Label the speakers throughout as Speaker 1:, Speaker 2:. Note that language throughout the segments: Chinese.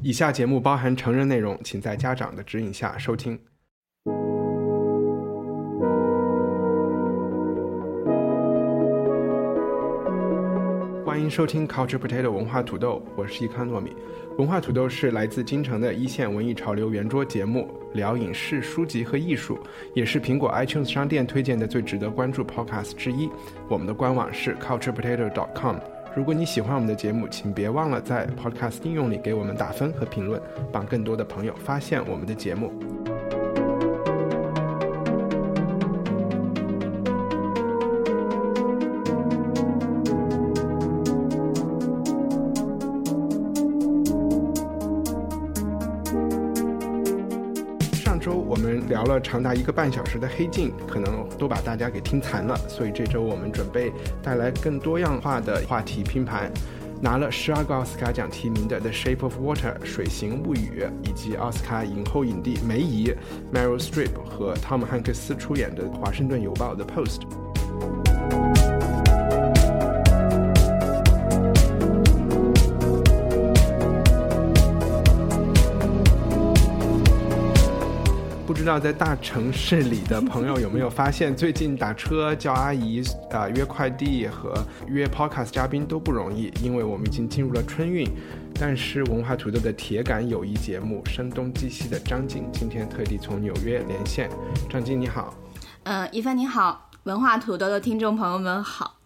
Speaker 1: 以下节目包含成人内容，请在家长的指引下收听。欢迎收听 Culture Potato 文化土豆，我是一康糯米。文化土豆是来自京城的一线文艺潮流圆桌节目，聊影视、书籍和艺术，也是苹果 iTunes 商店推荐的最值得关注 Podcast 之一。我们的官网是 culturepotato.com。如果你喜欢我们的节目，请别忘了在 Podcast 应用里给我们打分和评论，帮更多的朋友发现我们的节目。长达一个半小时的《黑镜》，可能都把大家给听残了，所以这周我们准备带来更多样化的话题拼盘。拿了十二个奥斯卡奖提名的《The Shape of Water》《水形物语》，以及奥斯卡影后影帝梅姨 Meryl Streep 和汤姆汉克斯出演的《华盛顿邮报》的《Post》。知道在大城市里的朋友有没有发现，最近打车、叫阿姨、啊、约快递和约 Podcast 嘉宾都不容易，因为我们已经进入了春运。但是文化土豆的铁杆友谊节目《声东击西》的张静今天特地从纽约连线。张静你好，
Speaker 2: 嗯，一帆你好，文化土豆的听众朋友们好。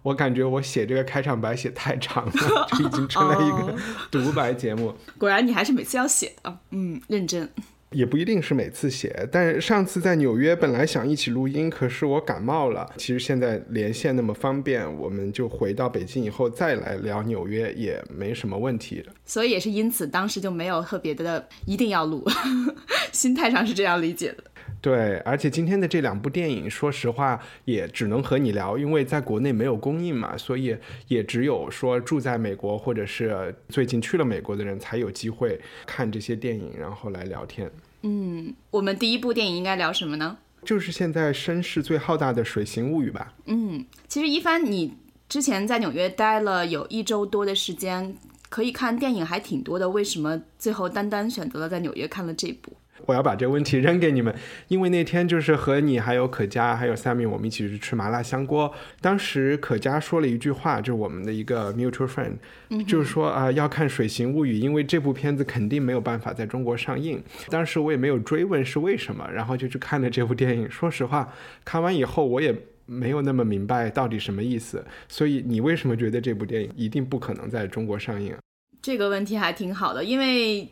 Speaker 1: 我感觉我写这个开场白写太长了，这已经成了一个独白节目。
Speaker 2: 果然你还是每次要写的，嗯，认真。
Speaker 1: 也不一定是每次写，但是上次在纽约本来想一起录音，可是我感冒了。其实现在连线那么方便，我们就回到北京以后再来聊纽约也没什么问题。
Speaker 2: 所以也是因此，当时就没有特别的一定要录，心态上是这样理解的。
Speaker 1: 对，而且今天的这两部电影，说实话也只能和你聊，因为在国内没有公映嘛，所以也只有说住在美国或者是最近去了美国的人才有机会看这些电影，然后来聊天。
Speaker 2: 嗯，我们第一部电影应该聊什么呢？
Speaker 1: 就是现在声势最浩大的《水形物语》吧。
Speaker 2: 嗯，其实一帆，你之前在纽约待了有一周多的时间，可以看电影还挺多的，为什么最后单单选择了在纽约看了这部？
Speaker 1: 我要把这个问题扔给你们，因为那天就是和你还有可嘉还有 Sammy 我们一起去吃麻辣香锅。当时可嘉说了一句话，就是我们的一个 mutual friend，、就是说啊、要看《水形物语》，因为这部片子肯定没有办法在中国上映。当时我也没有追问是为什么，然后就去看了这部电影。说实话，看完以后我也。没有那么明白到底什么意思，所以你为什么觉得这部电影一定不可能在中国上映啊？
Speaker 2: 这个问题还挺好的，因为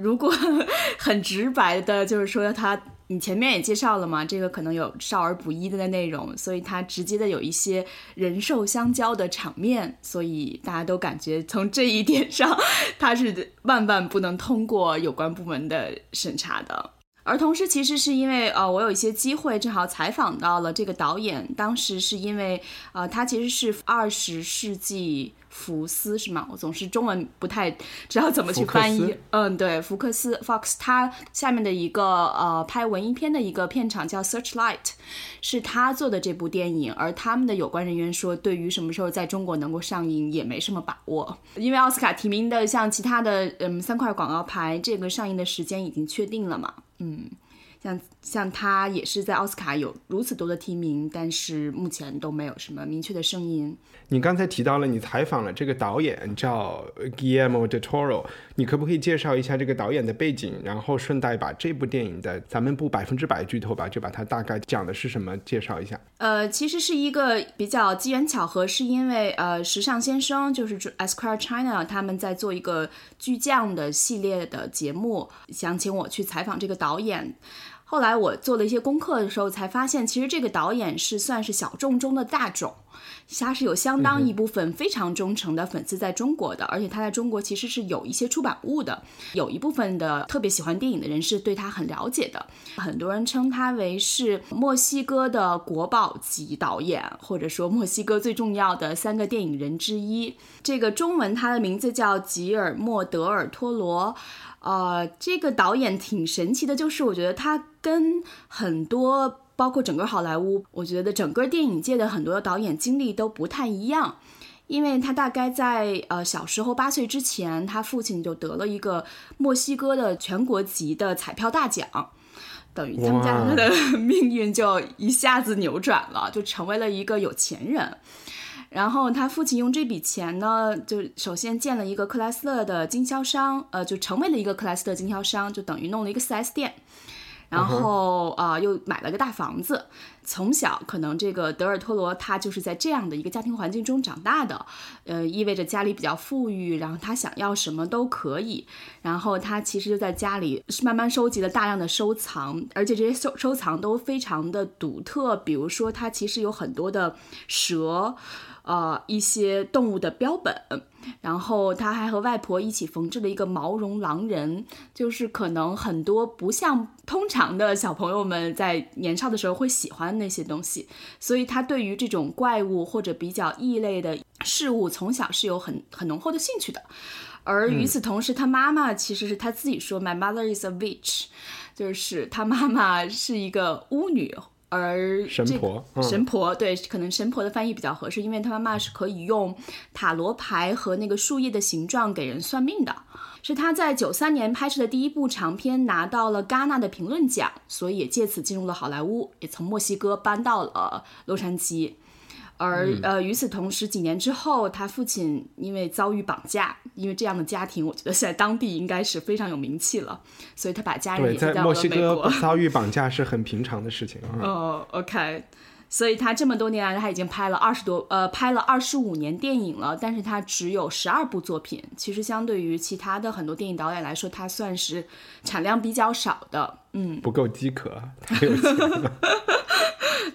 Speaker 2: 如果 很直白的，就是说他，你前面也介绍了嘛，这个可能有少儿不宜的内容，所以它直接的有一些人兽相交的场面，所以大家都感觉从这一点上，它是万万不能通过有关部门的审查的。而同时，其实是因为呃，我有一些机会正好采访到了这个导演，当时是因为呃，他其实是二十世纪福斯是吗？我总是中文不太知道怎么去翻译。嗯，对，福克斯 Fox，他下面的一个呃拍文艺片的一个片场叫 Searchlight，是他做的这部电影，而他们的有关人员说，对于什么时候在中国能够上映也没什么把握，因为奥斯卡提名的像其他的嗯三块广告牌，这个上映的时间已经确定了嘛，嗯。像像他也是在奥斯卡有如此多的提名，但是目前都没有什么明确的声音。
Speaker 1: 你刚才提到了你采访了这个导演叫 Guillermo del Toro，你可不可以介绍一下这个导演的背景，然后顺带把这部电影的咱们不百分之百剧透吧，就把它大概讲的是什么介绍一下。
Speaker 2: 呃，其实是一个比较机缘巧合，是因为呃，时尚先生就是 Esquire China 他们在做一个巨匠的系列的节目，想请我去采访这个导演。后来我做了一些功课的时候，才发现其实这个导演是算是小众中的大众。他是有相当一部分非常忠诚的粉丝在中国的，而且他在中国其实是有一些出版物的，有一部分的特别喜欢电影的人是对他很了解的，很多人称他为是墨西哥的国宝级导演，或者说墨西哥最重要的三个电影人之一。这个中文他的名字叫吉尔莫·德尔托罗。呃，这个导演挺神奇的，就是我觉得他跟很多，包括整个好莱坞，我觉得整个电影界的很多导演经历都不太一样。因为他大概在呃小时候八岁之前，他父亲就得了一个墨西哥的全国级的彩票大奖，等于他们家他的命运就一下子扭转了，就成为了一个有钱人。然后他父亲用这笔钱呢，就首先建了一个克莱斯勒的经销商，呃，就成为了一个克莱斯勒经销商，就等于弄了一个 4S 店。然后啊，又买了个大房子。从小可能这个德尔托罗他就是在这样的一个家庭环境中长大的，呃，意味着家里比较富裕，然后他想要什么都可以。然后他其实就在家里慢慢收集了大量的收藏，而且这些收收藏都非常的独特。比如说，他其实有很多的蛇。呃，一些动物的标本，然后他还和外婆一起缝制了一个毛绒狼人，就是可能很多不像通常的小朋友们在年少的时候会喜欢那些东西，所以他对于这种怪物或者比较异类的事物，从小是有很很浓厚的兴趣的。而与此同时，他妈妈其实是他自己说，My mother is a witch，就是他妈妈是一个巫女。而
Speaker 1: 神婆，
Speaker 2: 神婆对，可能神婆的翻译比较合适，因为她妈妈是可以用塔罗牌和那个树叶的形状给人算命的。是她在九三年拍摄的第一部长片，拿到了戛纳的评论奖，所以也借此进入了好莱坞，也从墨西哥搬到了洛杉矶。而呃，与此同时，几年之后，他父亲因为遭遇绑架，因为这样的家庭，我觉得在当地应该是非常有名气了，所以他把家人也
Speaker 1: 在墨西哥遭遇绑架是很平常的事情。
Speaker 2: 哦，OK，所以他这么多年来，他已经拍了二十多呃，拍了二十五年电影了，但是他只有十二部作品，其实相对于其他的很多电影导演来说，他算是产量比较少的。嗯，
Speaker 1: 不够饥渴，太有钱了。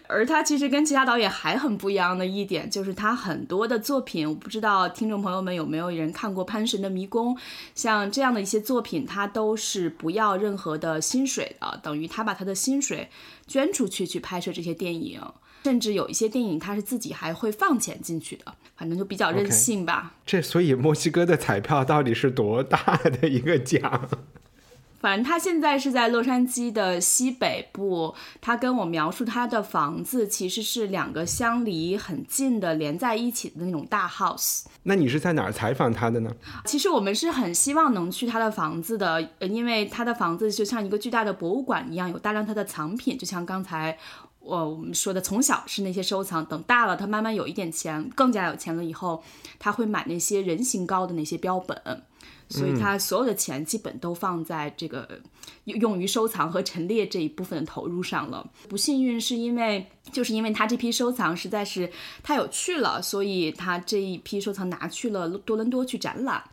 Speaker 2: 而他其实跟其他导演还很不一样的一点，就是他很多的作品，我不知道听众朋友们有没有人看过《潘神的迷宫》，像这样的一些作品，他都是不要任何的薪水的，等于他把他的薪水捐出去去拍摄这些电影，甚至有一些电影他是自己还会放钱进去的，反正就比较任性吧。
Speaker 1: 这所以墨西哥的彩票到底是多大的一个奖？
Speaker 2: 反正他现在是在洛杉矶的西北部。他跟我描述他的房子其实是两个相离很近的连在一起的那种大 house。
Speaker 1: 那你是在哪儿采访他的呢？
Speaker 2: 其实我们是很希望能去他的房子的，因为他的房子就像一个巨大的博物馆一样，有大量他的藏品。就像刚才我我们说的，从小是那些收藏，等大了他慢慢有一点钱，更加有钱了以后，他会买那些人形高的那些标本。所以他所有的钱基本都放在这个用于收藏和陈列这一部分的投入上了。不幸运是因为，就是因为他这批收藏实在是太有趣了，所以他这一批收藏拿去了多伦多去展览。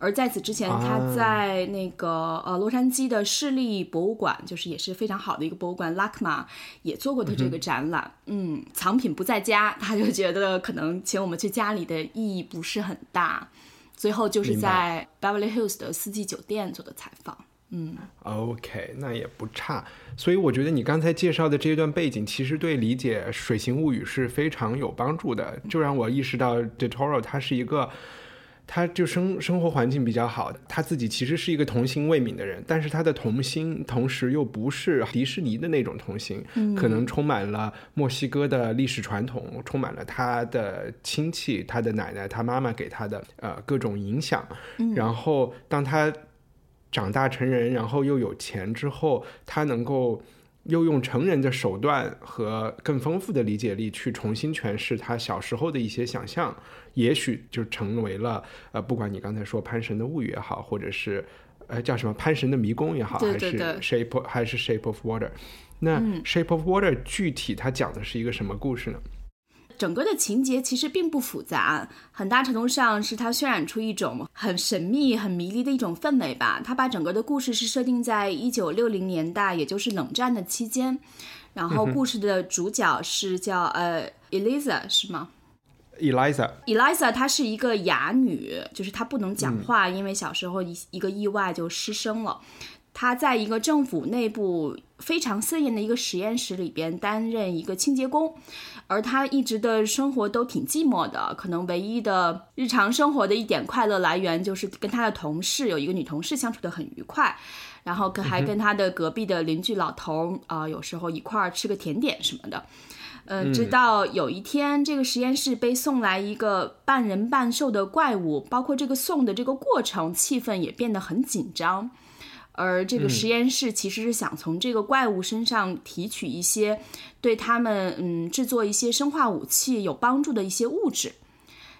Speaker 2: 而在此之前，他在那个呃洛杉矶的市立博物馆，就是也是非常好的一个博物馆，LACMA 也做过的这个展览。嗯，藏品不在家，他就觉得可能请我们去家里的意义不是很大。最后就是在 Beverly Hills 的四季酒店做的采访，嗯
Speaker 1: ，OK，那也不差。所以我觉得你刚才介绍的这一段背景，其实对理解《水形物语》是非常有帮助的，就让我意识到 De Toro 它是一个。他就生生活环境比较好，他自己其实是一个童心未泯的人，但是他的童心同时又不是迪士尼的那种童心，可能充满了墨西哥的历史传统，充满了他的亲戚、他的奶奶、他妈妈给他的呃各种影响。然后当他长大成人，然后又有钱之后，他能够。又用成人的手段和更丰富的理解力去重新诠释他小时候的一些想象，也许就成为了呃，不管你刚才说《潘神的物语》也好，或者是呃叫什么《潘神的迷宫》也好，还是 Shape 还是 Shape of Water，那 Shape of Water 具体它讲的是一个什么故事呢？
Speaker 2: 整个的情节其实并不复杂，很大程度上是它渲染出一种很神秘、很迷离的一种氛围吧。它把整个的故事是设定在一九六零年代，也就是冷战的期间。然后故事的主角是叫呃 Eliza 是吗
Speaker 1: ？Eliza。
Speaker 2: Eliza 她是一个哑女，就是她不能讲话，因为小时候一一个意外就失声了。她在一个政府内部非常森严的一个实验室里边担任一个清洁工，而他一直的生活都挺寂寞的，可能唯一的日常生活的一点快乐来源就是跟他的同事有一个女同事相处的很愉快，然后跟还跟他的隔壁的邻居老头儿啊、有时候一块儿吃个甜点什么的。嗯，直到有一天，这个实验室被送来一个半人半兽的怪物，包括这个送的这个过程，气氛也变得很紧张。而这个实验室其实是想从这个怪物身上提取一些对他们嗯制作一些生化武器有帮助的一些物质，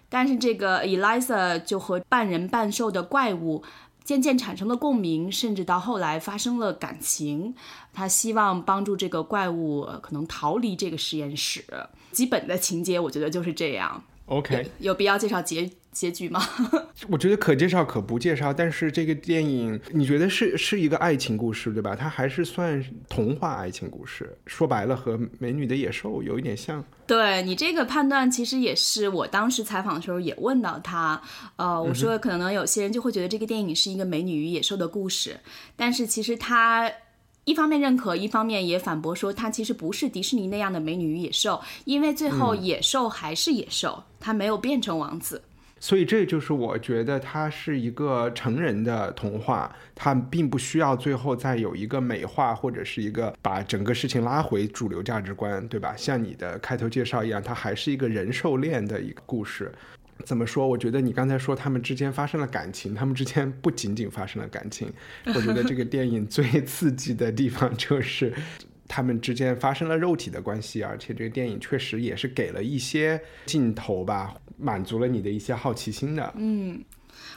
Speaker 2: 但是这个 Eliza 就和半人半兽的怪物渐渐产生了共鸣，甚至到后来发生了感情。他希望帮助这个怪物呃可能逃离这个实验室。基本的情节我觉得就是这样。
Speaker 1: OK，
Speaker 2: 有必要介绍结结局吗？
Speaker 1: 我觉得可介绍可不介绍，但是这个电影你觉得是是一个爱情故事对吧？它还是算童话爱情故事，说白了和《美女的野兽》有一点像。
Speaker 2: 对你这个判断，其实也是我当时采访的时候也问到他，呃，我说可能有些人就会觉得这个电影是一个美女与野兽的故事，但是其实他。一方面认可，一方面也反驳说，它其实不是迪士尼那样的美女与野兽，因为最后野兽还是野兽，它没有变成王子。
Speaker 1: 所以这就是我觉得它是一个成人的童话，它并不需要最后再有一个美化或者是一个把整个事情拉回主流价值观，对吧？像你的开头介绍一样，它还是一个人兽恋的一个故事。怎么说？我觉得你刚才说他们之间发生了感情，他们之间不仅仅发生了感情。我觉得这个电影最刺激的地方就是他们之间发生了肉体的关系，而且这个电影确实也是给了一些镜头吧，满足了你的一些好奇心的。
Speaker 2: 嗯，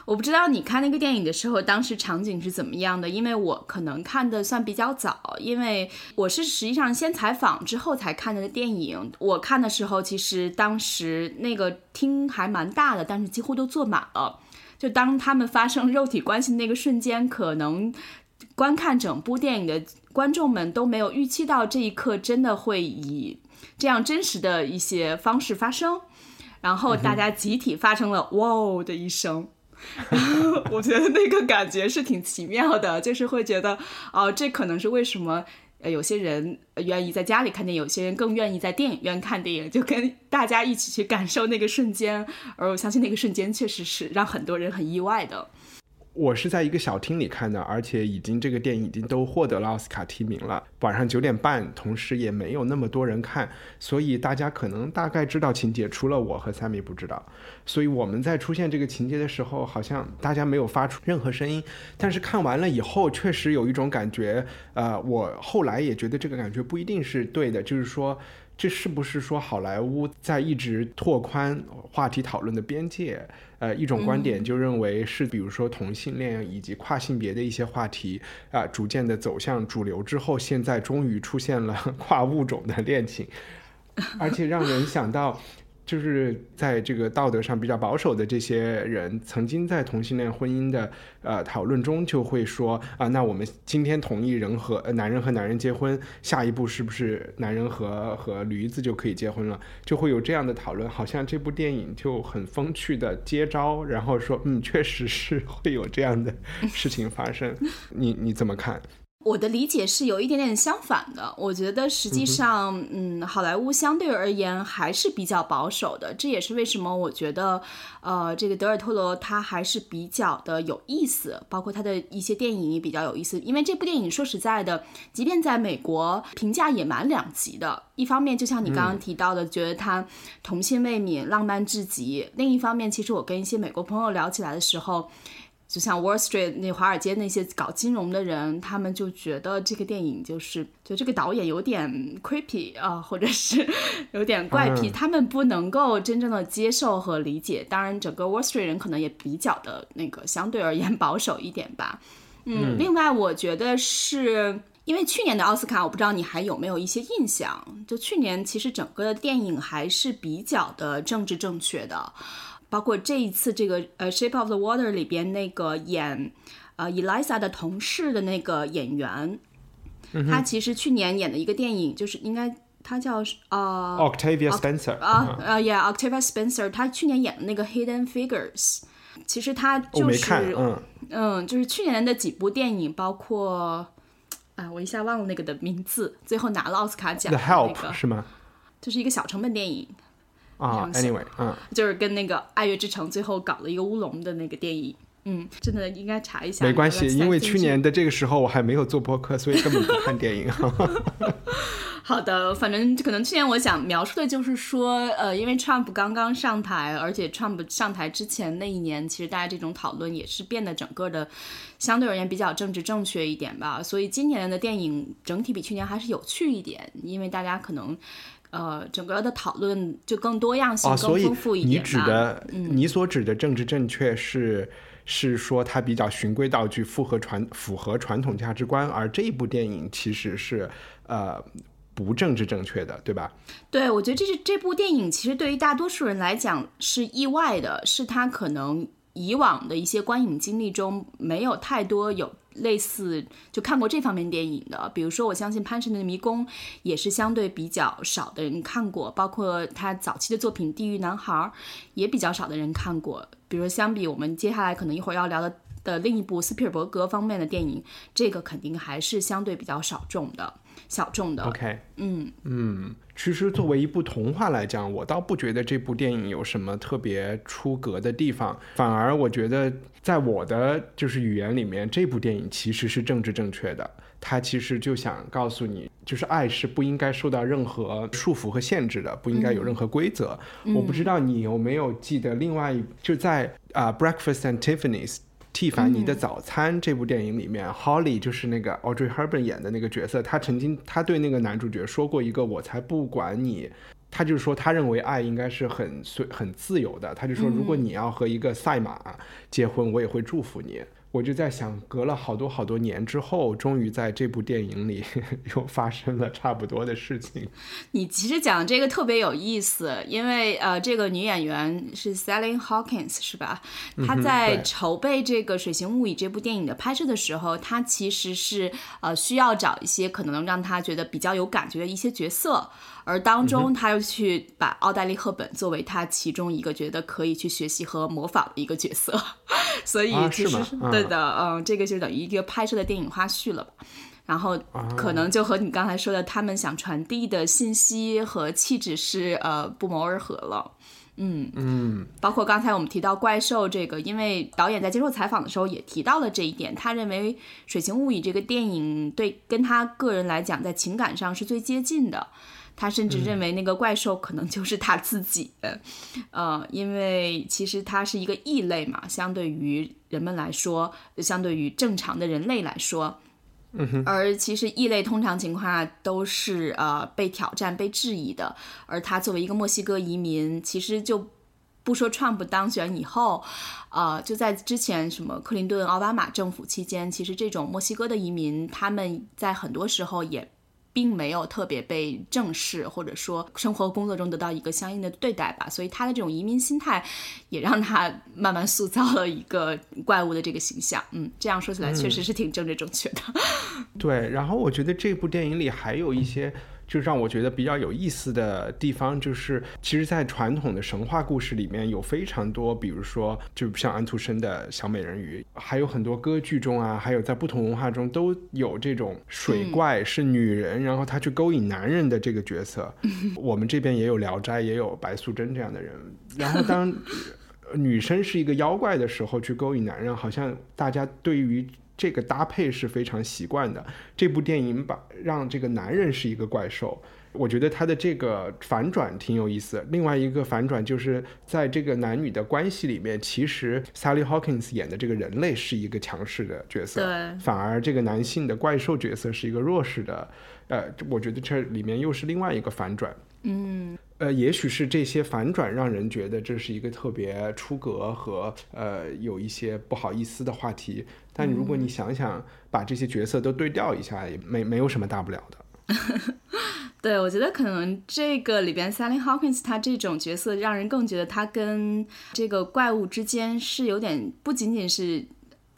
Speaker 2: 我不知道你看那个电影的时候，当时场景是怎么样的？因为我可能看的算比较早，因为我是实际上先采访之后才看的电影。我看的时候，其实当时那个厅还蛮大的，但是几乎都坐满了。就当他们发生肉体关系的那个瞬间，可能观看整部电影的观众们都没有预期到这一刻真的会以这样真实的一些方式发生，然后大家集体发生了“哇哦”的一声。我觉得那个感觉是挺奇妙的，就是会觉得，哦、这可能是为什么呃有些人呃愿意在家里看电影，有些人更愿意在电影院看电影，就跟大家一起去感受那个瞬间。而我相信那个瞬间确实是让很多人很意外的。
Speaker 1: 我是在一个小厅里看的，而且已经这个电影已经都获得了奥斯卡提名了。晚上九点半，同时也没有那么多人看，所以大家可能大概知道情节，除了我和三米不知道。所以我们在出现这个情节的时候，好像大家没有发出任何声音。但是看完了以后，确实有一种感觉，呃，我后来也觉得这个感觉不一定是对的，就是说。这是不是说好莱坞在一直拓宽话题讨论的边界？呃，一种观点就认为是，比如说同性恋以及跨性别的一些话题啊、逐渐的走向主流之后，现在终于出现了跨物种的恋情，而且让人想到。就是在这个道德上比较保守的这些人，曾经在同性恋婚姻的呃讨论中就会说啊，那我们今天同意人和、男人和男人结婚，下一步是不是男人和和驴子就可以结婚了？就会有这样的讨论，好像这部电影就很风趣的接招，然后说嗯，确实是会有这样的事情发生。你你怎么看？
Speaker 2: 我的理解是有一点点相反的，我觉得实际上，嗯，好莱坞相对而言还是比较保守的，这也是为什么我觉得，呃，这个德尔托罗他还是比较的有意思，包括他的一些电影也比较有意思，因为这部电影说实在的，即便在美国评价也蛮两极的，一方面就像你刚刚提到的，觉得他童心未泯、浪漫至极，另一方面，其实我跟一些美国朋友聊起来的时候。就像 Wall Street 那华尔街那些搞金融的人，他们就觉得这个电影就是，就这个导演有点 creepy 啊、或者是 有点怪癖，
Speaker 1: 嗯
Speaker 2: 他们不能够真正的接受和理解。当然，整个 Wall Street 人可能也比较的那个相对而言 保守一点吧。嗯，另外我觉得是。因为去年的奥斯卡，我不知道你还有没有一些印象？就去年其实整个的电影还是比较的政治正确的，包括这一次这个呃《Shape of the Water》里边那个演呃 Elisa 的同事的那个演员，他其实去年演的一个电影，就是应该他叫呃
Speaker 1: Octavia Spencer
Speaker 2: 啊啊，Yeah，Octavia Spencer，他去年演的那个 Hidden Figures，其实他就是
Speaker 1: 嗯，
Speaker 2: 嗯，就是去年的几部电影，包括啊，我一下忘了那个的名字，最后拿了奥斯卡奖
Speaker 1: The
Speaker 2: 的那
Speaker 1: Help
Speaker 2: 个，
Speaker 1: 是吗？
Speaker 2: 就是一个小成本电影，
Speaker 1: 啊，Anyway，嗯，
Speaker 2: 就是跟那个《爱乐之城》最后搞了一个乌龙的那个电影。嗯，真的应该查一下。
Speaker 1: 没关系，因为去年的这个时候我还没有做播客，所以根本不看电影。
Speaker 2: 好的，反正可能去年我想描述的就是说，呃，因为 Trump 刚刚上台，而且 Trump 上台之前那一年，其实大家这种讨论也是变得整个的相对而言比较政治正确一点吧。所以今年的电影整体比去年还是有趣一点，因为大家可能。呃，整个的讨论就更多样性、
Speaker 1: 哦，所以
Speaker 2: 更丰富一
Speaker 1: 你
Speaker 2: 点你。
Speaker 1: 指的，你所指的政治正确是是说它比较循规蹈矩，符合传符合传统价值观，而这一部电影其实是呃不政治正确的，对吧？
Speaker 2: 对，我觉得这是这部电影其实对于大多数人来讲是意外的，是他可能以往的一些观影经历中没有太多有类似就看过这方面电影的。比如说，我相信《潘神的迷宫》也是相对比较少的人看过，包括他早期的作品《地狱男孩》也比较少的人看过。比如相比我们接下来可能一会儿要聊的的另一部斯皮尔伯格方面的电影，这个肯定还是相对比较少众的。小众的
Speaker 1: OK，
Speaker 2: 嗯
Speaker 1: 嗯，其实作为一部童话来讲，我倒不觉得这部电影有什么特别出格的地方，反而我觉得在我的就是语言里面，这部电影其实是政治正确的。它其实就想告诉你，就是爱是不应该受到任何束缚和限制的，不应该有任何规则。我不知道你有没有记得另外一就在啊、Breakfast and Tiffany's》。蒂凡尼的早餐这部电影里面、h o l l y 就是那个 Audrey Hepburn 演的那个角色，她曾经她对那个男主角说过一个“我才不管你”，她就是说她认为爱应该是很随很自由的，她就说如果你要和一个赛马结婚，我也会祝福你。我就在想，隔了好多好多年之后，终于在这部电影里 又发生了差不多的事情。
Speaker 2: 你其实讲这个特别有意思，因为呃，这个女演员是 Sally Hawkins 是吧？她在筹备这个《水形物语》这部电影的拍摄的时候，她其实是呃需要找一些可能让她觉得比较有感觉的一些角色，而当中他又去把奥黛丽·赫本作为他其中一个觉得可以去学习和模仿的一个角色，所以
Speaker 1: 啊
Speaker 2: 其实对的，嗯，这个就等于一个拍摄的电影花絮了吧。然后可能就和你刚才说的，他们想传递的信息和气质是呃不谋而合了。嗯嗯，包括刚才我们提到怪兽这个，因为导演在接受采访的时候也提到了这一点，他认为《水形物语》这个电影对跟他个人来讲，在情感上是最接近的。他甚至认为那个怪兽可能就是他自己，呃，因为其实他是一个异类嘛，相对于人们来说，相对于正常的人类来说，而其实异类通常情况下都是呃被挑战、被质疑的。而他作为一个墨西哥移民，其实就不说 Trump 当选以后，呃，就在之前什么克林顿、奥巴马政府期间，其实这种墨西哥的移民，他们在很多时候也。并没有特别被正视，或者说生活工作中得到一个相应的对待吧，所以他的这种移民心态，也让他慢慢塑造了一个怪物的这个形象。嗯，这样说起来确实是挺政治正确的。
Speaker 1: 对，然后我觉得这部电影里还有一些，就让我觉得比较有意思的地方，就是其实，在传统的神话故事里面有非常多，比如说，就像安徒生的小美人鱼，还有很多歌剧中啊，还有在不同文化中都有这种水怪是女人，然后她去勾引男人的这个角色。我们这边也有《聊斋》，也有白素贞这样的人。然后当呃女生是一个妖怪的时候去勾引男人，好像大家对于这个搭配是非常习惯的。这部电影把让这个男人是一个怪兽，我觉得他的这个反转挺有意思。另外一个反转就是在这个男女的关系里面，其实 Sally Hawkins 演的这个人类是一个强势的角色，
Speaker 2: 对
Speaker 1: 反而这个男性的怪兽角色是一个弱势的。呃，我觉得这里面又是另外一个反转。
Speaker 2: 嗯，
Speaker 1: 呃，也许是这些反转让人觉得这是一个特别出格和呃有一些不好意思的话题，但如果你想想把这些角色都对调一下，也没没有什么大不了的。
Speaker 2: 对，我觉得可能这个里边 Sally Hawkins 他这种角色，让人更觉得他跟这个怪物之间是有点不仅仅是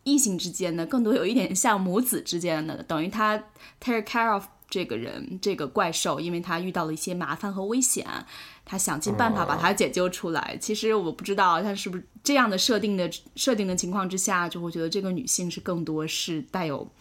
Speaker 2: 异性之间的，更多有一点像母子之间的，等于他 take care of 这个人这个怪兽，因为他遇到了一些麻烦和危险，他想尽办法把他解救出来。其实我不知道他是不是这样的设定的设定的情况之下，就会觉得这个女性是更多是带有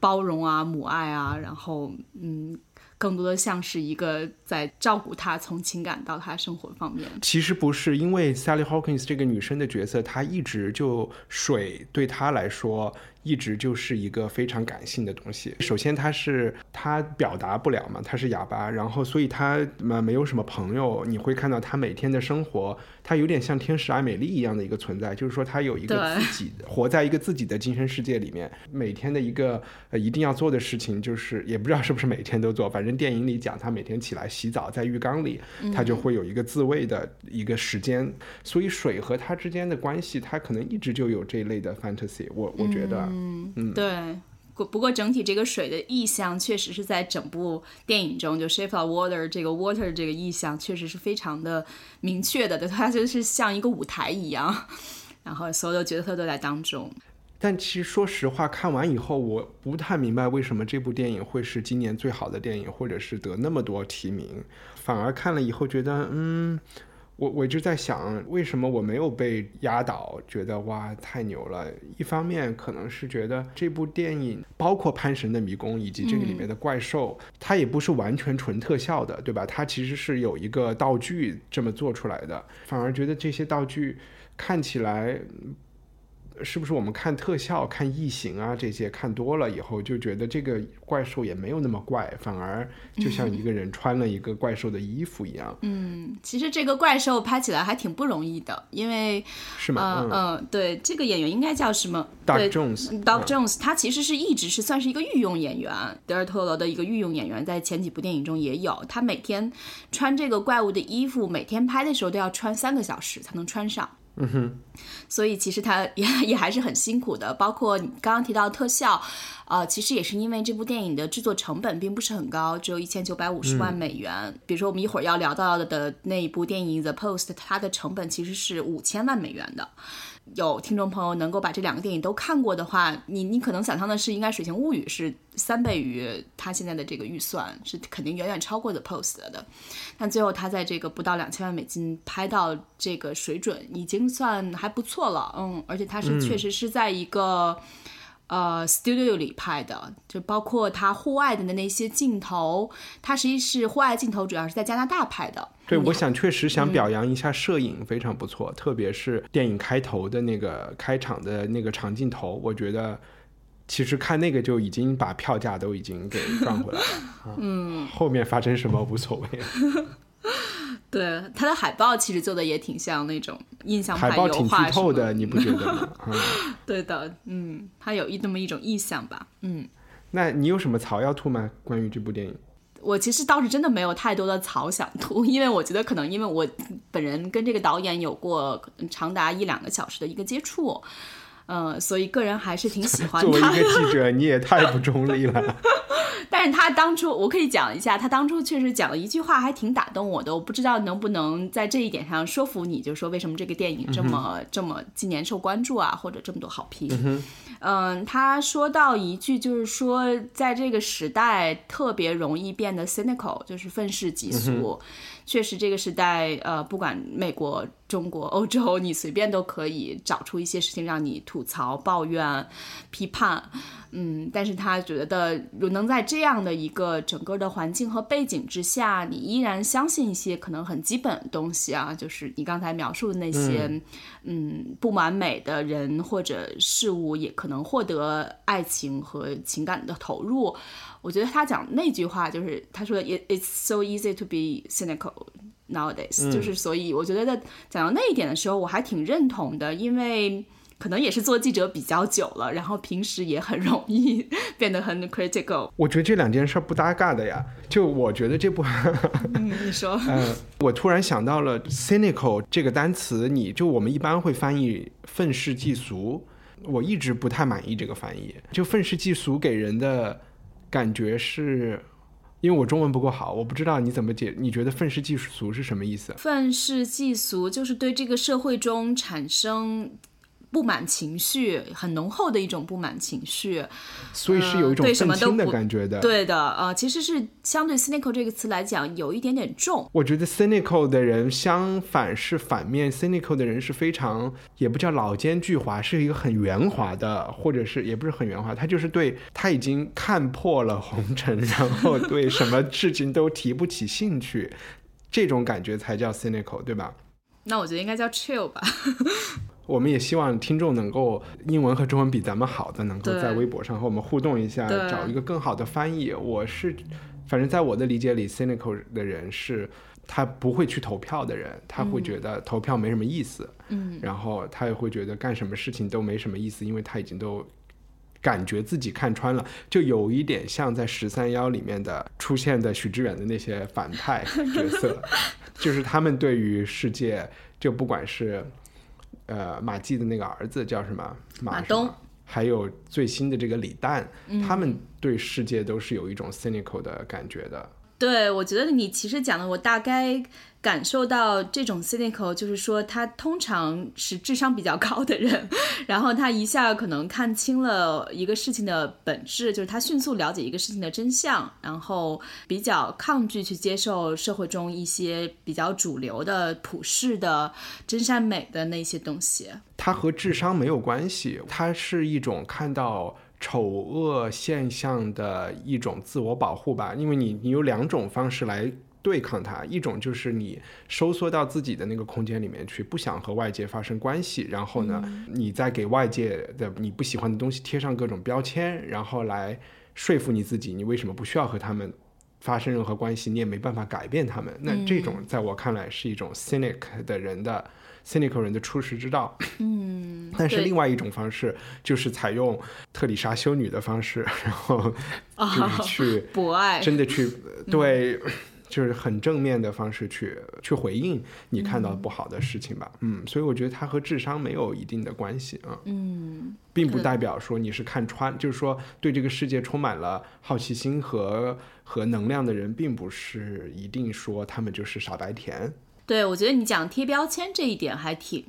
Speaker 2: 包容啊、母爱啊，然后嗯。更多的像是一个在照顾她，从情感到她生活方面。
Speaker 1: 其实不是，因为 Sally Hawkins 这个女生的角色，她一直就水对她来说。一直就是一个非常感性的东西。首先，他是他表达不了嘛，他是哑巴，然后所以他嘛没有什么朋友。你会看到他每天的生活，他有点像天使艾美丽一样的一个存在，就是说他有一个自己活在一个自己的精神世界里面。每天的一个呃一定要做的事情，就是也不知道是不是每天都做，反正电影里讲他每天起来洗澡，在浴缸里，它就会有一个自慰的一个时间。所以水和它之间的关系，它可能一直就有这一类的 fantasy。我我觉得。
Speaker 2: 嗯，对，不不过整体这个水的意象确实是在整部电影中，就 shape of water 这个 water 这个意象确实是非常的明确的，对，它就是像一个舞台一样，然后所有的角色都在当中。
Speaker 1: 但其实说实话，看完以后我不太明白为什么这部电影会是今年最好的电影，或者是得那么多提名，反而看了以后觉得，嗯。我我一直在想，为什么我没有被压倒？觉得哇，太牛了！一方面可能是觉得这部电影，包括《潘神的迷宫》以及这个里面的怪兽，它也不是完全纯特效的，对吧？它其实是有一个道具这么做出来的，反而觉得这些道具看起来。是不是我们看特效、看异形啊这些看多了以后，就觉得这个怪兽也没有那么怪，反而就像一个人穿了一个怪兽的衣服一样。
Speaker 2: 嗯，其实这个怪兽拍起来还挺不容易的，因为
Speaker 1: 是吗？
Speaker 2: 嗯嗯，对，这个演员应该叫什么
Speaker 1: ？Doug Jones。
Speaker 2: Doug Jones，他其实是一直是算是一个御用演员，德尔托罗的一个御用演员，在前几部电影中也有。他每天穿这个怪物的衣服，每天拍的时候都要穿三个小时才能穿上。
Speaker 1: 嗯哼，
Speaker 2: 所以其实他也也还是很辛苦的，包括你刚刚提到特效，呃，其实也是因为这部电影的制作成本并不是很高，只有一千九百五十万美元。比如说我们一会儿要聊到的的那一部电影《The Post》，它的成本其实是五千万美元的。有听众朋友能够把这两个电影都看过的话，你你可能想象的是，应该《水形物语》是三倍于他现在的这个预算，是肯定远远超过 The Post 的。但最后他在这个不到两千万美金拍到这个水准，已经算还不错了。嗯，而且他是确实是在一个。呃，studio 里拍的，就包括他户外的那些镜头，他实际是户外镜头，主要是在加拿大拍的。
Speaker 1: 对，我想确实想表扬一下摄影，非常不错，特别是电影开头的那个开场的那个长镜头，我觉得其实看那个就已经把票价都已经给赚回来了。嗯，后面发生什么无所谓。
Speaker 2: 对它的海报其实做的也挺像那种印象派
Speaker 1: 油画剧透的，你不觉得吗？
Speaker 2: 对的，嗯，它有一那么一种意象吧，嗯。
Speaker 1: 那你有什么槽要吐吗？关于这部电影？
Speaker 2: 我其实倒是真的没有太多的槽想吐，因为我觉得可能因为我本人跟这个导演有过长达一两个小时的一个接触，嗯，所以个人还是挺喜欢。
Speaker 1: 作为一个记者，你也太不中立了。
Speaker 2: 但是他当初，我可以讲一下，他当初确实讲了一句话，还挺打动我的。我不知道能不能在这一点上说服你，就是说为什么这个电影这么这么今年受关注啊，或者这么多好评。嗯，他说到一句，就是说在这个时代特别容易变得 cynical，就是愤世嫉俗。确实，这个时代，呃，不管美国、中国、欧洲，你随便都可以找出一些事情让你吐槽、抱怨、批判。嗯，但是他觉得，如能在这样的一个整个的环境和背景之下，你依然相信一些可能很基本的东西啊，就是你刚才描述的那些，嗯，不完美的人或者事物也可能获得爱情和情感的投入。我觉得他讲那句话就是他说，it it's so easy to be cynical nowadays，就是所以我觉得在讲到那一点的时候，我还挺认同的，因为。可能也是做记者比较久了，然后平时也很容易 变得很 critical。
Speaker 1: 我觉得这两件事不搭嘎的呀。就我觉得这部，
Speaker 2: 嗯，你说，
Speaker 1: 嗯，我突然想到了 cynical 这个单词，你就我们一般会翻译愤世嫉俗，我一直不太满意这个翻译。就愤世嫉俗给人的感觉是，因为我中文不够好，我不知道你怎么解。你觉得愤世嫉俗是什么意思？
Speaker 2: 愤世嫉俗就是对这个社会中产生。不满情绪，很浓厚的一种不满情绪，
Speaker 1: 所以是有一种愤青的感觉的。
Speaker 2: 对的，呃，其实是相对 cynical 这个词来讲，有一点点重。
Speaker 1: 我觉得 cynical 的人相反是反面，cynical 的人是非常也不叫老奸巨猾，是一个很圆滑的，或者是也不是很圆滑，他就是对他已经看破了红尘，然后对什么事情都提不起兴趣，这种感觉才叫 cynical，对吧？
Speaker 2: 那我觉得应该叫 chill 吧。
Speaker 1: 我们也希望听众能够英文和中文比咱们好的，能够在微博上和我们互动一下，找一个更好的翻译。我是，反正在我的理解里，cynical 的人是他不会去投票的人，他会觉得投票没什么意思，
Speaker 2: 嗯，
Speaker 1: 然后他也会觉得干什么事情都没什么意思，因为他已经都。感觉自己看穿了，就有一点像在十三幺里面的出现的许知远的那些反派角色，就是他们对于世界，就不管是呃马季的那个儿子叫什么？
Speaker 2: 马东，
Speaker 1: 还有最新的这个李诞，
Speaker 2: 嗯。
Speaker 1: 他们对世界都是有一种 cynical 的感觉的。
Speaker 2: 对，我觉得你其实讲的，我大概感受到这种 cynical，就是说他通常是智商比较高的人，然后他一下可能看清了一个事情的本质，就是他迅速了解一个事情的真相，然后比较抗拒去接受社会中一些比较主流的、普世的、真善美的那些东西。
Speaker 1: 它和智商没有关系，它是一种看到丑恶现象的一种自我保护吧。因为你你有两种方式来对抗它，一种就是你收缩到自己的那个空间里面去，不想和外界发生关系，然后呢，你再给外界的你不喜欢的东西贴上各种标签，然后来说服你自己，你为什么不需要和他们。发生任何关系，你也没办法改变他们。那这种在我看来是一种 cynic 的人的 cynical 人的处世之道。
Speaker 2: 嗯，
Speaker 1: 但是另外一种方式就是采用特里莎修女的方式，然后就是去
Speaker 2: 博爱，
Speaker 1: 真的去对，就是很正面的方式去去回应你看到不好的事情吧。嗯，所以我觉得它和智商没有一定的关系啊。
Speaker 2: 嗯，
Speaker 1: 并不代表说你是看穿，就是说对这个世界充满了好奇心和和能量的人，并不是一定说他们就是傻白甜。
Speaker 2: 对，我觉得你讲贴标签这一点还挺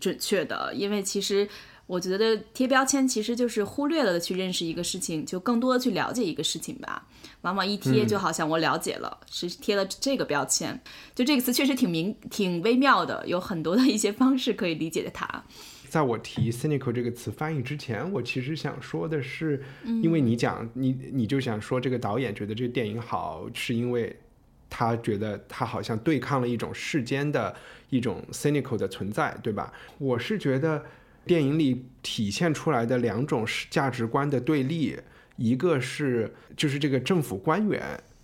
Speaker 2: 准确的，因为其实我觉得贴标签其实就是忽略了去认识一个事情，就更多的去了解一个事情吧。往往一贴就好像我了解了，是贴了这个标签，就这个词确实挺明挺微妙的，有很多的一些方式可以理解它。
Speaker 1: 在我提 cynical 这个词翻译之前，我其实想说的是，因为你讲你你就想说这个导演觉得这个电影好，是因为他觉得他好像对抗了一种世间的一种 cynical 的存在，对吧？我是觉得电影里体现出来的两种价值观的对立，一个是就是这个政府官员。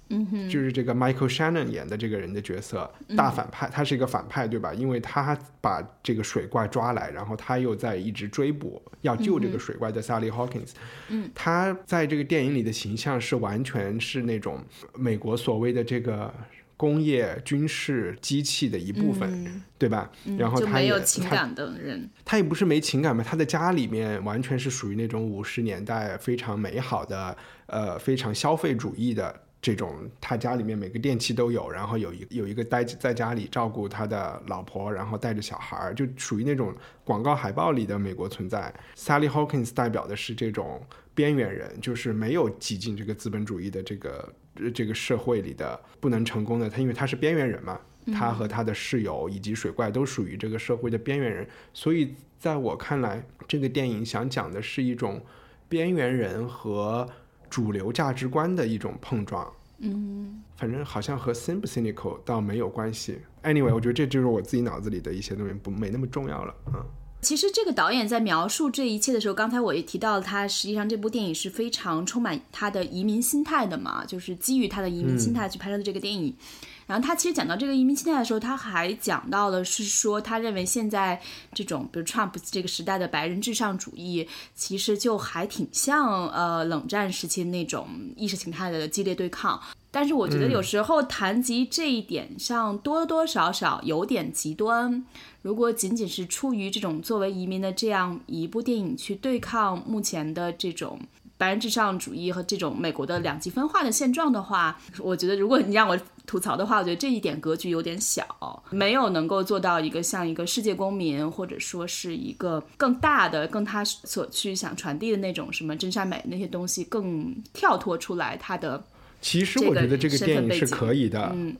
Speaker 2: 嗯哼，
Speaker 1: 就是这个 Michael Shannon 演的这个人的角色，大反派，他是一个反派，对吧？因为他把这个水怪抓来，然后他又在一直追捕要救这个水怪的 Sally Hawkins。
Speaker 2: 嗯，
Speaker 1: 他在这个电影里的形象是完全是那种美国所谓的这个工业军事机器的一部分，对吧？然后他也他
Speaker 2: 有情感的人，
Speaker 1: 他也不是没情感嘛，他的家里面完全是属于那种五十年代非常美好的，呃，非常消费主义的这种。他家里面每个电器都有，然后有一有一个待在家里照顾他的老婆，然后带着小孩儿，就属于那种广告海报里的美国存在。Sally Hawkins 代表的是这种边缘人，就是没有挤进这个资本主义的这个呃这个社会里的不能成功的。他因为他是边缘人嘛，他和他的室友以及水怪都属于这个社会的边缘人，所以在我看来，这个电影想讲的是一种边缘人和主流价值观的一种碰撞。
Speaker 2: 嗯，
Speaker 1: 反正好像和 sim 不 cynical 倒没有关系。Anyway，我觉得这就是我自己脑子里的一些东西，不没那么重要了啊。
Speaker 2: 其实这个导演在描述这一切的时候，刚才我也提到了，他实际上这部电影是非常充满他的移民心态的嘛，就是基于他的移民心态去拍摄的这个电影。然后他其实讲到这个移民心态的时候，他还讲到了是说，他认为现在这种比如 Trump 这个时代的白人至上主义，其实就还挺像呃冷战时期那种意识形态的激烈对抗。但是我觉得有时候谈及这一点上，多多少少有点极端。如果仅仅是出于这种作为移民的这样一部电影去对抗目前的这种白人至上主义和这种美国的两极分化的现状的话，我觉得如果你让我吐槽的话，我觉得这一点格局有点小，没有能够做到一个像一个世界公民，或者说是一个更大的、更他所去想传递的那种什么真善美那些东西更跳脱出来他的。
Speaker 1: 其实我觉得这个电影是可以的。
Speaker 2: 嗯，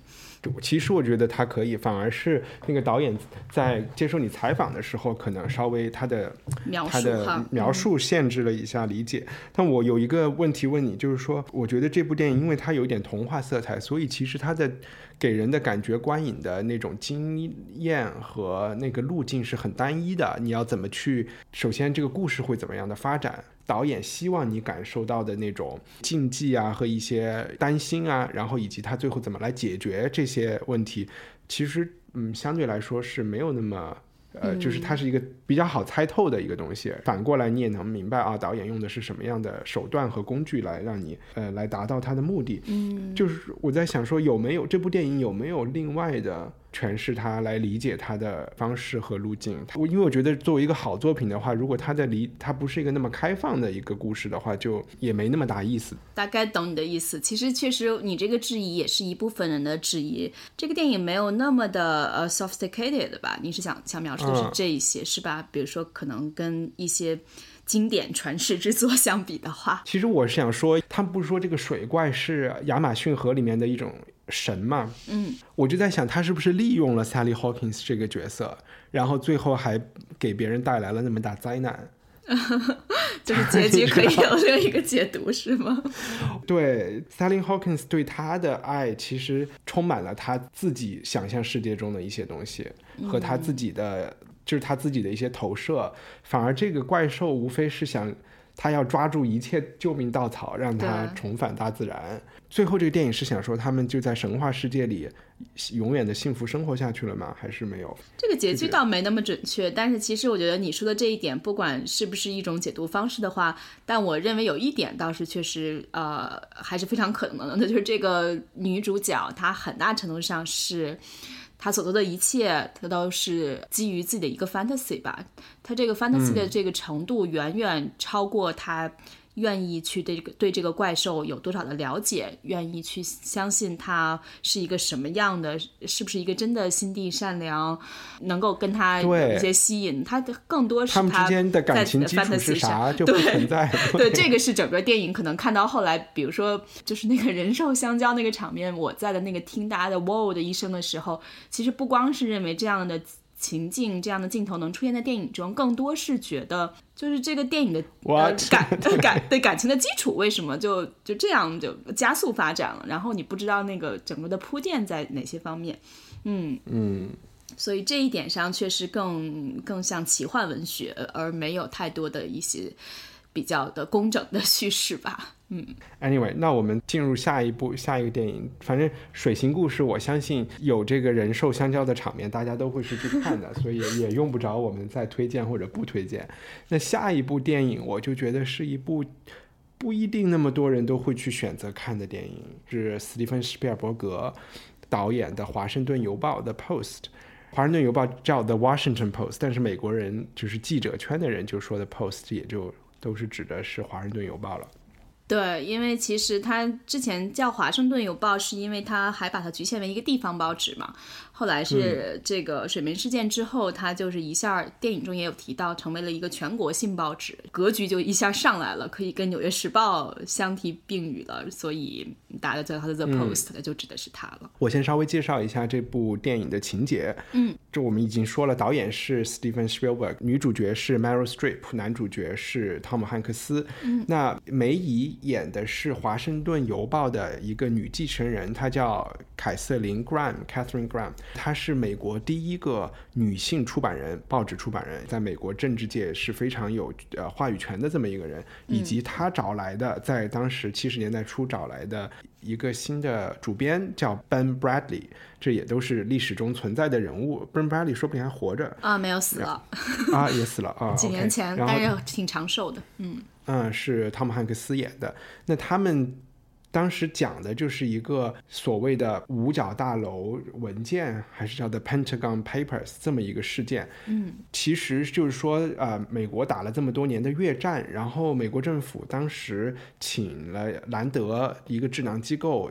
Speaker 1: 其实我觉得它可以，反而是那个导演在接受你采访的时候，可能稍微他的
Speaker 2: 描
Speaker 1: 他的描述限制了一下理解。但我有一个问题问你，就是说，我觉得这部电影因为它有一点童话色彩，所以其实它的给人的感觉、观影的那种经验和那个路径是很单一的。你要怎么去？首先，这个故事会怎么样的发展？导演希望你感受到的那种禁忌啊和一些担心啊，然后以及他最后怎么来解决这些问题，其实嗯相对来说是没有那么。呃，就是它是一个比较好猜透的一个东西。反过来，你也能明白啊，导演用的是什么样的手段和工具来让你呃来达到他的目的。嗯，就是我在想说，有没有这部电影有没有另外的诠释它来理解它的方式和路径？我因为我觉得作为一个好作品的话，如果它的理它不是一个那么开放的一个故事的话，就也没那么大意思。
Speaker 2: 大概懂你的意思。其实确实，你这个质疑也是一部分人的质疑。这个电影没有那么的呃 sophisticated 吧？你是想想描述的是
Speaker 1: 嗯
Speaker 2: 这一些、是吧？比如说，可能跟一些经典传世之作相比的话，
Speaker 1: 其实我是想说，他们不是说这个水怪是亚马逊河里面的一种神嘛？
Speaker 2: 嗯，
Speaker 1: 我就在想，他是不是利用了 Sally Hawkins 这个角色，然后最后还给别人带来了那么大灾难？
Speaker 2: 就是结局可以有另一个解读，是吗？
Speaker 1: 对，Sally Hawkins 对他的爱其实充满了他自己想象世界中的一些东西，和他自己的就是他自己的一些投射。反而这个怪兽无非是想他要抓住一切救命稻草，让他重返大自然。最后这个电影是想说他们就在神话世界里永远的幸福生活下去了吗？还是没有？
Speaker 2: 这个结局倒没那么准确，但是其实我觉得你说的这一点，不管是不是一种解读方式的话，但我认为有一点倒是确实呃还是非常可能的，那就是这个女主角她很大程度上是。她所做的一切，她都是基于自己的一个 fantasy 吧。她这个 fantasy 的这个程度远远超过她愿意去对这个对这个怪兽有多少的了解，愿意去相信它是一个什么样的，是不是一个真的心地善良，能够跟他有一些吸引。他的更多是
Speaker 1: 他们之间的感情基础是
Speaker 2: 上
Speaker 1: 啥就存在。
Speaker 2: 对，这个是整个电影可能看到后来，比如说就是那个人兽相交那个场面，我在的那个听大家的 wow 的一声的时候，其实不光是认为这样的情境、这样的镜头能出现在电影中，更多是觉得就是这个电影的呃？感感对感情的基础为什么就就这样就加速发展了，然后你不知道那个整个的铺垫在哪些方面，嗯
Speaker 1: 嗯，
Speaker 2: 所以这一点上确实更更像奇幻文学，而没有太多的一些比较的工整的叙事吧。
Speaker 1: 嗯 Anyway，那我们进入下一部下一个电影。反正《水形故事》，我相信有这个人兽相交的场面，大家都会是去看的，所以也用不着我们再推荐或者不推荐。那下一部电影，我就觉得是一部不一定那么多人都会去选择看的电影，是斯蒂芬·斯皮尔伯格导演的《华盛顿邮报》的《Post》。华盛顿邮报叫 The Washington Post，但是美国人就是记者圈的人就说的 Post，也就都是指的是华盛顿邮报了。
Speaker 2: 对，因为其实它之前叫《华盛顿邮报》，是因为它还把它局限为一个地方报纸嘛。后来是这个水门事件之后，他就是一下电影中也有提到，成为了一个全国性报纸，格局就一下上来了，可以跟《纽约时报》相提并语了。所以大家叫它的 The Post，、那就指的是它了。
Speaker 1: 我先稍微介绍一下这部电影的情节。嗯，这我们已经说了，导演是 Steven Spielberg，女主角是 Meryl Streep，男主角是汤姆汉克斯。嗯，那梅姨演的是《华盛顿邮报》的一个女继承人，她叫凯瑟琳 Graham，Catherine Graham。她是美国第一个女性出版人，报纸出版人，在美国政治界是非常有呃话语权的这么一个人，以及她找来的在当时七十年代初找来的一个新的主编叫 Ben Bradley，这也都是历史中存在的人物。Ben Bradley 说不定还活着
Speaker 2: 啊，没有死了，
Speaker 1: 啊，也死了啊，
Speaker 2: 几年前，但是挺长寿的。嗯，
Speaker 1: 嗯，是汤姆汉克斯演的。那他们当时讲的就是一个所谓的五角大楼文件，还是叫 The Pentagon Papers 这么一个事件。
Speaker 2: 嗯，
Speaker 1: 其实就是说，呃，美国打了这么多年的越战，然后美国政府当时请了兰德一个智囊机构，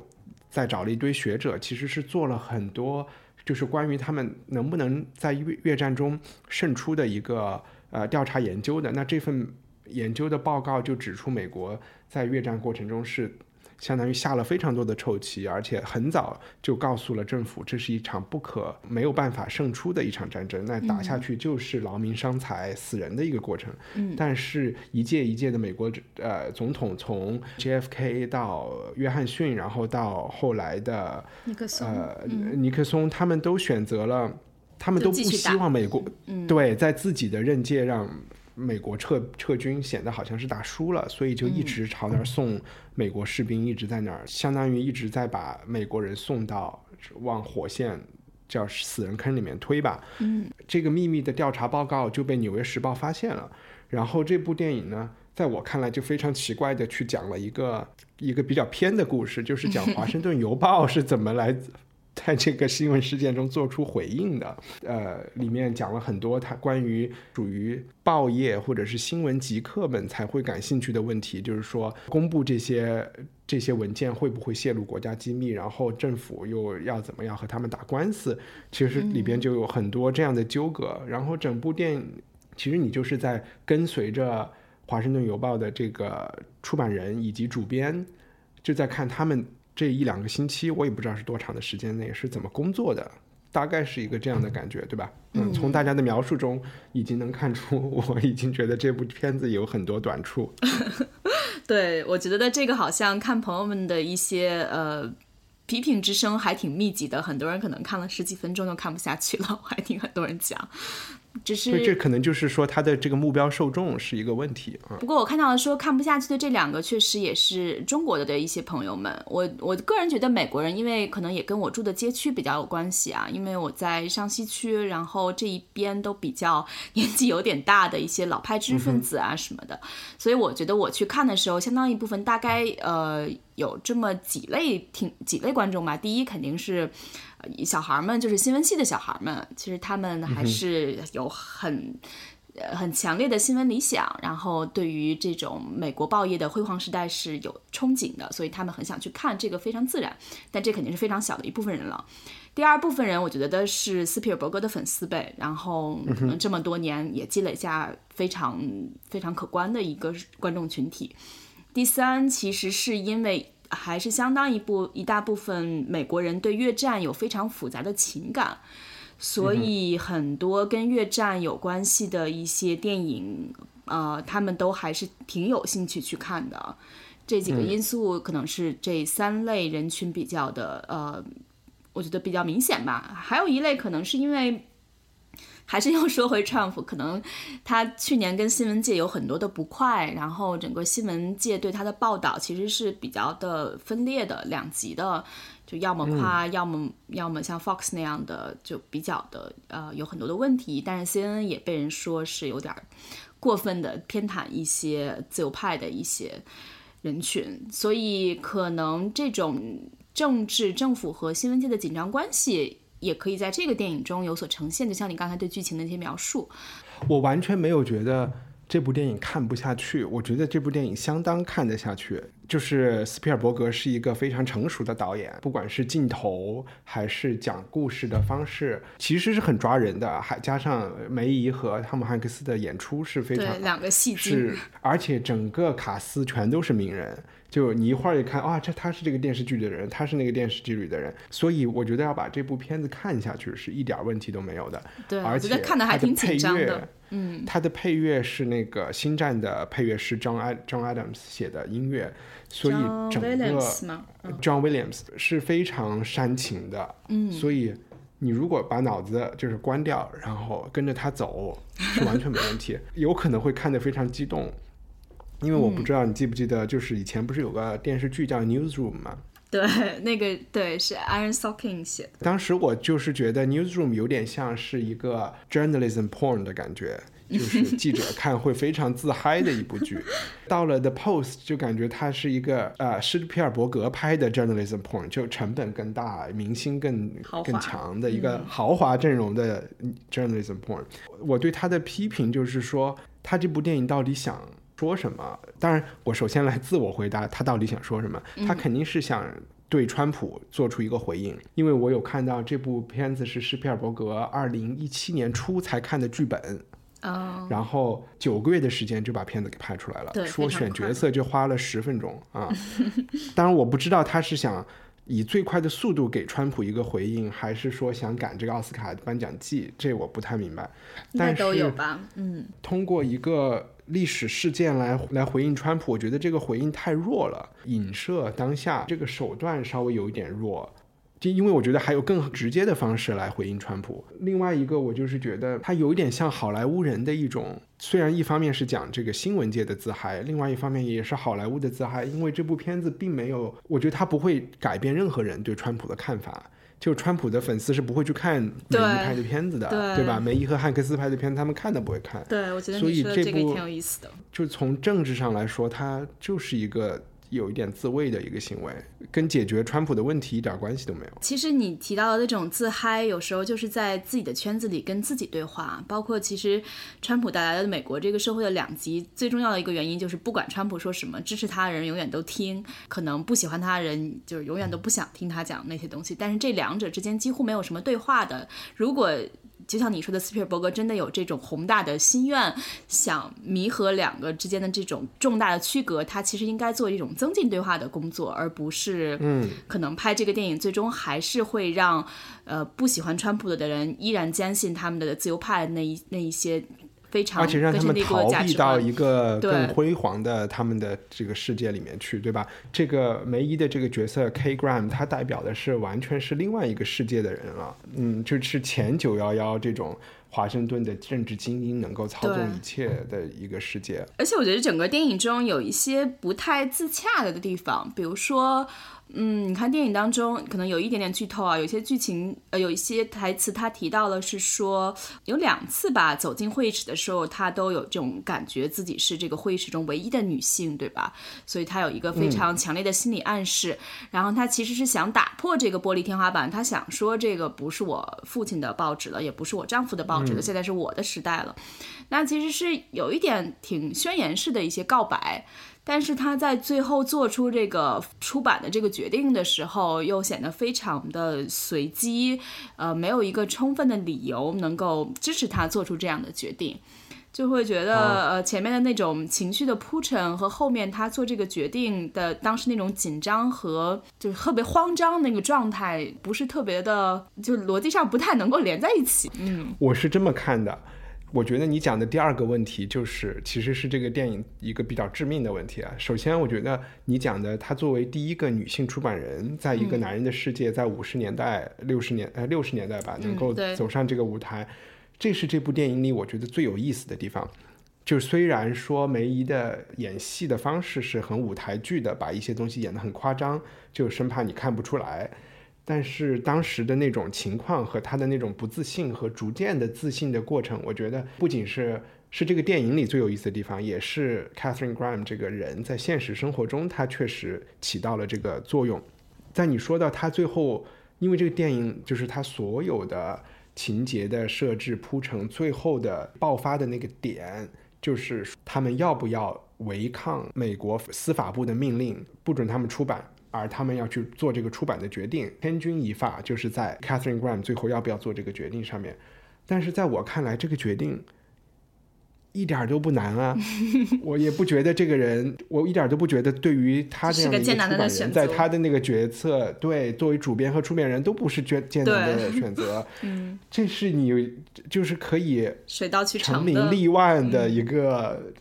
Speaker 1: 再找了一堆学者，其实是做了很多，就是关于他们能不能在越越战中胜出的一个呃调查研究的。那这份研究的报告就指出，美国在越战过程中是。相当于下了非常多的臭棋，而且很早就告诉了政府，这是一场不可没有办法胜出的一场战争。那打下去就是劳民伤财、死人的一个过程。
Speaker 2: 嗯，
Speaker 1: 但是一届一届的美国呃总统，从 JFK 到约翰逊，然后到后来的
Speaker 2: 尼克松，
Speaker 1: 呃尼克松，他们都选择了，他们都不希望美国对在自己的任界让。美国撤撤军显得好像是打输了，所以就一直朝那儿送美国士兵，一直在那儿，相当于一直在把美国人送到往火线叫死人坑里面推吧。
Speaker 2: 嗯，
Speaker 1: 这个秘密的调查报告就被《纽约时报》发现了，然后这部电影呢，在我看来就非常奇怪的去讲了一个一个比较偏的故事，就是讲 《华盛顿邮报》是怎么来。在这个新闻事件中做出回应的，呃，里面讲了很多他关于属于报业或者是新闻极客们才会感兴趣的问题，就是说公布这些这些文件会不会泄露国家机密，然后政府又要怎么样和他们打官司，其实里边就有很多这样的纠葛。然后整部电影其实你就是在跟随着华盛顿邮报的这个出版人以及主编，就在看他们。这一两个星期，我也不知道是多长的时间内是怎么工作的，大概是一个这样的感觉，对吧？嗯，从大家的描述中已经能看出，我已经觉得这部片子有很多短处。
Speaker 2: 对，我觉得这个好像看朋友们的一些呃批评之声还挺密集的，很多人可能看了十几分钟就看不下去了，我还听很多人讲。只是
Speaker 1: 这可能就是说他的这个目标受众是一个问题啊。
Speaker 2: 不过我看到了说看不下去的这两个，确实也是中国的的一些朋友们。我我个人觉得美国人，因为可能也跟我住的街区比较有关系啊，因为我在上西区，然后这一边都比较 年纪有点大的一些老派知识分子啊什么的，所以我觉得我去看的时候，相当一部分大概呃有这么几类听几类观众吧。第一肯定是。小孩们就是新闻系的小孩们，其实他们还是有很呃很强烈的新闻理想，然后对于这种美国报业的辉煌时代是有憧憬的，所以他们很想去看这个非常自然。但这肯定是非常小的一部分人了。第二部分人，我觉得是斯皮尔伯格的粉丝呗，然后可能这么多年也积累下非常非常可观的一个观众群体。第三，其实是因为。还是相当一部一大部分美国人对越战有非常复杂的情感，所以很多跟越战有关系的一些电影，呃，他们都还是挺有兴趣去看的。这几个因素可能是这三类人群比较的，呃，我觉得比较明显吧。还有一类可能是因为。还是要说回 Trump，可能他去年跟新闻界有很多的不快，然后整个新闻界对他的报道其实是比较的分裂的、两极的，就要么夸，要么要么像 Fox 那样的，就比较的呃有很多的问题。但是 CNN 也被人说是有点过分的偏袒一些自由派的一些人群，所以可能这种政治、政府和新闻界的紧张关系。也可以在这个电影中有所呈现，就像你刚才对剧情的一些描述，
Speaker 1: 我完全没有觉得这部电影看不下去。我觉得这部电影相当看得下去。就是斯皮尔伯格是一个非常成熟的导演，不管是镜头还是讲故事的方式，其实是很抓人的。还加上梅姨和汤姆汉克斯的演出是非常
Speaker 2: 两个戏
Speaker 1: 是，而且整个卡斯全都是名人。就你一会儿一看，啊，这他是这个电视剧的人，他是那个电视剧里的人，所以我觉得要把这部片子看下去是一点问题都没有的。
Speaker 2: 对，
Speaker 1: 而且
Speaker 2: 看的还挺
Speaker 1: 紧张
Speaker 2: 的。嗯，
Speaker 1: 他的配乐是那个《星战》的配乐师 John John Adams 写的音乐，所以整个 John Williams 是非常煽情的。
Speaker 2: 嗯，
Speaker 1: 所以你如果把脑子就是关掉，然后跟着他走，是完全没问题。有可能会看得非常激动。因为我不知道你记不记得，就是以前不是有个电视剧叫《Newsroom》吗？
Speaker 2: 对，那个对是 Aaron Socking 写的。
Speaker 1: 当时我就是觉得《Newsroom》有点像是一个 journalism porn 的感觉，就是 记者看会非常自嗨的一部剧。到了 The Post 就感觉它是一个呃施皮尔伯格拍的 journalism porn，就成本更大、明星更更强的一个豪华阵容的 journalism porn。我对他的批评就是说，他这部电影到底想说什么？当然，我首先来自我回答，他到底想说什么？他肯定是想。对川普做出一个回应，因为我有看到这部片子是施皮尔伯格二零一七年初才看的剧本，然后九个月的时间就把片子给拍出来了，说选角色就花了十分钟啊。当然我不知道他是想以最快的速度给川普一个回应，还是说想赶这个奥斯卡颁奖季，这我不太明白。但
Speaker 2: 都有吧，嗯，
Speaker 1: 通过一个。历史事件来来回应川普，我觉得这个回应太弱了，影射当下这个手段稍微有一点弱，就因为我觉得还有更直接的方式来回应川普。另外一个，我就是觉得他有一点像好莱坞人的一种，虽然一方面是讲这个新闻界的自嗨，另外一方面也是好莱坞的自嗨，因为这部片子并没有，我觉得他不会改变任何人对川普的看法。就川普的粉丝是不会去看梅姨拍的片子的，对吧？梅姨和汉克斯拍的片子，他们看都不会看。
Speaker 2: 对，我觉得
Speaker 1: 所以这
Speaker 2: 部挺有意思的。
Speaker 1: 就从政治上来说，它就是一个。有一点自卫的一个行为，跟解决川普的问题一点关系都没有。
Speaker 2: 其实你提到的那种自嗨，有时候就是在自己的圈子里跟自己对话。包括其实川普带来的美国这个社会的两极，最重要的一个原因就是，不管川普说什么，支持他的人永远都听，可能不喜欢他的人就是永远都不想听他讲那些东西。但是这两者之间几乎没有什么对话的。如果就像你说的，斯皮尔伯格真的有这种宏大的心愿，想弥合两个之间的这种重大的区隔，他其实应该做一种增进对话的工作，而不是，
Speaker 1: 嗯，
Speaker 2: 可能拍这个电影最终还是会让，呃，不喜欢川普的的人依然坚信他们的自由派那一那一些。
Speaker 1: 而且让他们逃避到一个更辉煌的他们的这个世界里面去，对吧？这个梅姨的这个角色 K Graham，他代表的是完全是另外一个世界的人了。嗯，就是前九幺幺这种华盛顿的政治精英能够操纵一切的一个世界。
Speaker 2: 而且我觉得整个电影中有一些不太自洽的地方，比如说。嗯，你看电影当中可能有一点点剧透啊，有些剧情呃，有一些台词他提到了是说有两次吧，走进会议室的时候，他都有这种感觉自己是这个会议室中唯一的女性，对吧？所以他有一个非常强烈的心理暗示。然后他其实是想打破这个玻璃天花板，他想说这个不是我父亲的报纸了，也不是我丈夫的报纸了，现在是我的时代了。那其实是有一点挺宣言式的一些告白。但是他在最后做出这个出版的这个决定的时候，又显得非常的随机，呃，没有一个充分的理由能够支持他做出这样的决定，就会觉得呃前面的那种情绪的铺陈和后面他做这个决定的当时那种紧张和就是特别慌张那个状态，不是特别的，就逻辑上不太能够连在一起。嗯，
Speaker 1: 我是这么看的。我觉得你讲的第二个问题就是，其实是这个电影一个比较致命的问题啊。首先，我觉得你讲的，她作为第一个女性出版人，在一个男人的世界，在五十年代、六十年呃六十年代吧，能够走上这个舞台，这是这部电影里我觉得最有意思的地方。就虽然说梅姨的演戏的方式是很舞台剧的，把一些东西演得很夸张，就生怕你看不出来。但是当时的那种情况和他的那种不自信和逐渐的自信的过程，我觉得不仅是是这个电影里最有意思的地方，也是 Catherine Graham 这个人在现实生活中他确实起到了这个作用。在你说到他最后，因为这个电影就是他所有的情节的设置铺成，最后的爆发的那个点，就是他们要不要违抗美国司法部的命令，不准他们出版。而他们要去做这个出版的决定，千钧一发就是在 Catherine Graham 最后要不要做这个决定上面。但是在我看来，这个决定一点都不难啊！我也不觉得这个人，我一点都不觉得对于他这样的一个出版人，在他的那个决策，对作为主编和出面人都不是艰艰难的选择。
Speaker 2: 嗯，
Speaker 1: 这是你就是可以
Speaker 2: 水到渠成、
Speaker 1: 成名立万的一个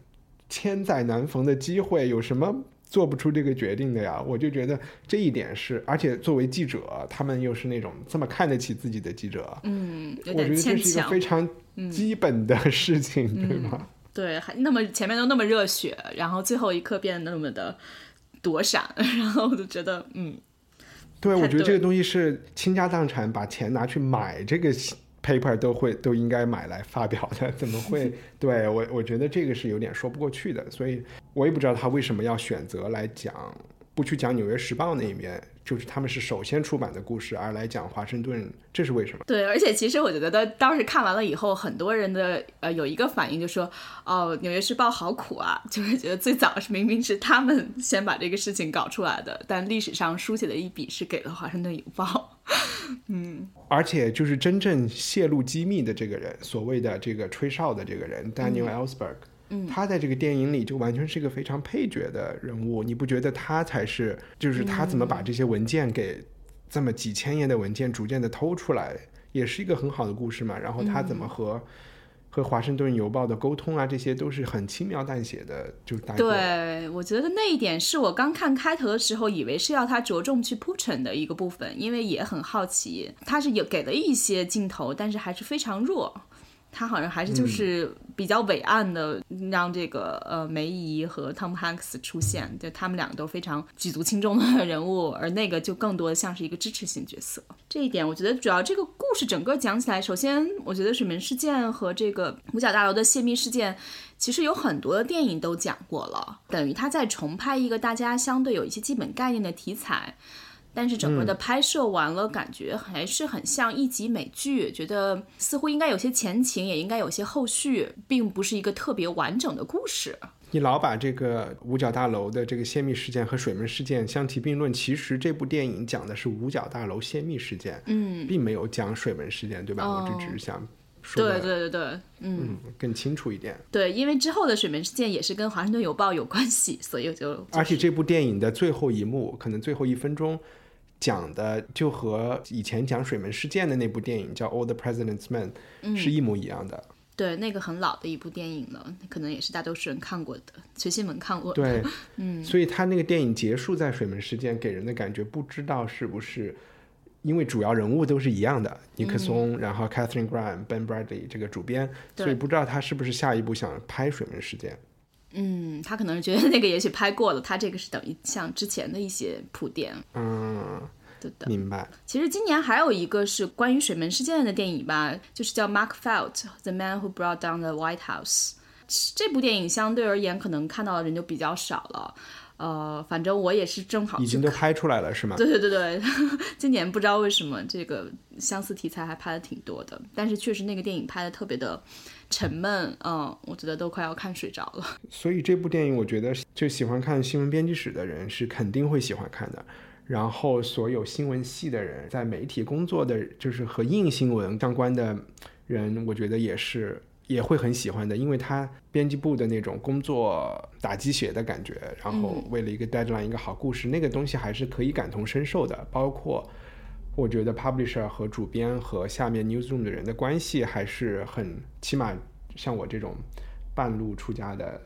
Speaker 1: 千载难逢的机会，有什么？做不出这个决定的呀，我就觉得这一点是，而且作为记者，他们又是那种这么看得起自己的记者，
Speaker 2: 嗯，
Speaker 1: 我觉得这是一个非常基本的事情，对吗？
Speaker 2: 对，还那么前面都那么热血，然后最后一刻变得那么的躲闪，然后我就觉得，嗯，
Speaker 1: 对，我觉得这个东西是倾家荡产把钱拿去买这个 paper 都会都应该买来发表的，怎么会？对我我觉得这个是有点说不过去的，所以我也不知道他为什么要选择来讲，不去讲《纽约时报》那一面。就是他们是首先出版的故事，而来讲华盛顿，这是为什么？
Speaker 2: 对，而且其实我觉得当时看完了以后，很多人的呃有一个反应就说，哦，《纽约时报》好苦啊，就是觉得最早是明明是他们先把这个事情搞出来的，但历史上书写的一笔是给了华盛顿邮报。嗯，
Speaker 1: 而且就是真正泄露机密的这个人，所谓的这个吹哨的这个人，Daniel Ellsberg 嗯。他在这个电影里就完全是一个非常配角的人物，你不觉得他才是？就是他怎么把这些文件给这么几千页的文件逐渐的偷出来，也是一个很好的故事嘛。然后他怎么和和华盛顿邮报的沟通啊，这些都是很轻描淡写的，就大
Speaker 2: 对，我觉得那一点是我刚看开头的时候以为是要他着重去铺陈的一个部分，因为也很好奇，他是有给了一些镜头，但是还是非常弱。他好像还是就是比较伟岸的，让这个呃梅姨和 Tom Hanks 出现，就他们两个都非常举足轻重的 人物，而那个就更多的像是一个支持性角色。这一点我觉得主要这个故事整个讲起来，首先我觉得水门事件和这个五角大楼的泄密事件，其实有很多的电影都讲过了，等于他在重拍一个大家相对有一些基本概念的题材。但是整个的拍摄完了，感觉还是很像一集美剧，觉得似乎应该有些前情，也应该有些后续，并不是一个特别完整的故事。
Speaker 1: 你老把这个五角大楼的这个泄密事件和水门事件相提并论，其实这部电影讲的是五角大楼泄密事件，
Speaker 2: 嗯，
Speaker 1: 并没有讲水门事件，对吧？我只是想说，
Speaker 2: 对对对对，嗯，
Speaker 1: 更清楚一点。
Speaker 2: 对，因为之后的水门事件也是跟华盛顿邮报有关系，所以就
Speaker 1: 而且这部电影的最后一幕，可能最后一分钟。讲的就和以前讲水门事件的那部电影叫《All the President's Men》是一模一样的。
Speaker 2: 对，那个很老的一部电影了，可能也是大多数人看过的，崔新文看过。
Speaker 1: 对，
Speaker 2: 嗯，
Speaker 1: 所以他那个电影结束在水门事件，给人的感觉不知道是不是因为主要人物都是一样的，尼克松，然后 Catherine Graham、Ben Bradley 这个主编，所以不知道他是不是下一步想拍水门事件。
Speaker 2: 嗯，他可能是觉得那个也许拍过了，他这个是等于像之前的一些铺垫。
Speaker 1: 嗯，
Speaker 2: 对的，
Speaker 1: 明白。
Speaker 2: 其实今年还有一个是关于水门事件的电影吧，就是叫《Mark Felt: The Man Who Brought Down the White House》。这部电影相对而言可能看到的人就比较少了。呃，反正我也是正好
Speaker 1: 已经都拍出来了，是吗？
Speaker 2: 对对对对，今年不知道为什么这个相似题材还拍的挺多的，但是确实那个电影拍的特别的。沉闷，嗯，我觉得都快要看睡着了。
Speaker 1: 所以这部电影，我觉得就喜欢看新闻编辑史的人是肯定会喜欢看的。然后所有新闻系的人，在媒体工作的，就是和硬新闻相关的人，我觉得也是也会很喜欢的，因为他编辑部的那种工作打鸡血的感觉，然后为了一个 deadline 一个好故事，那个东西还是可以感同身受的。包括我觉得 publisher 和主编和下面 newsroom 的人的关系还是很，起码。像我这种半路出家的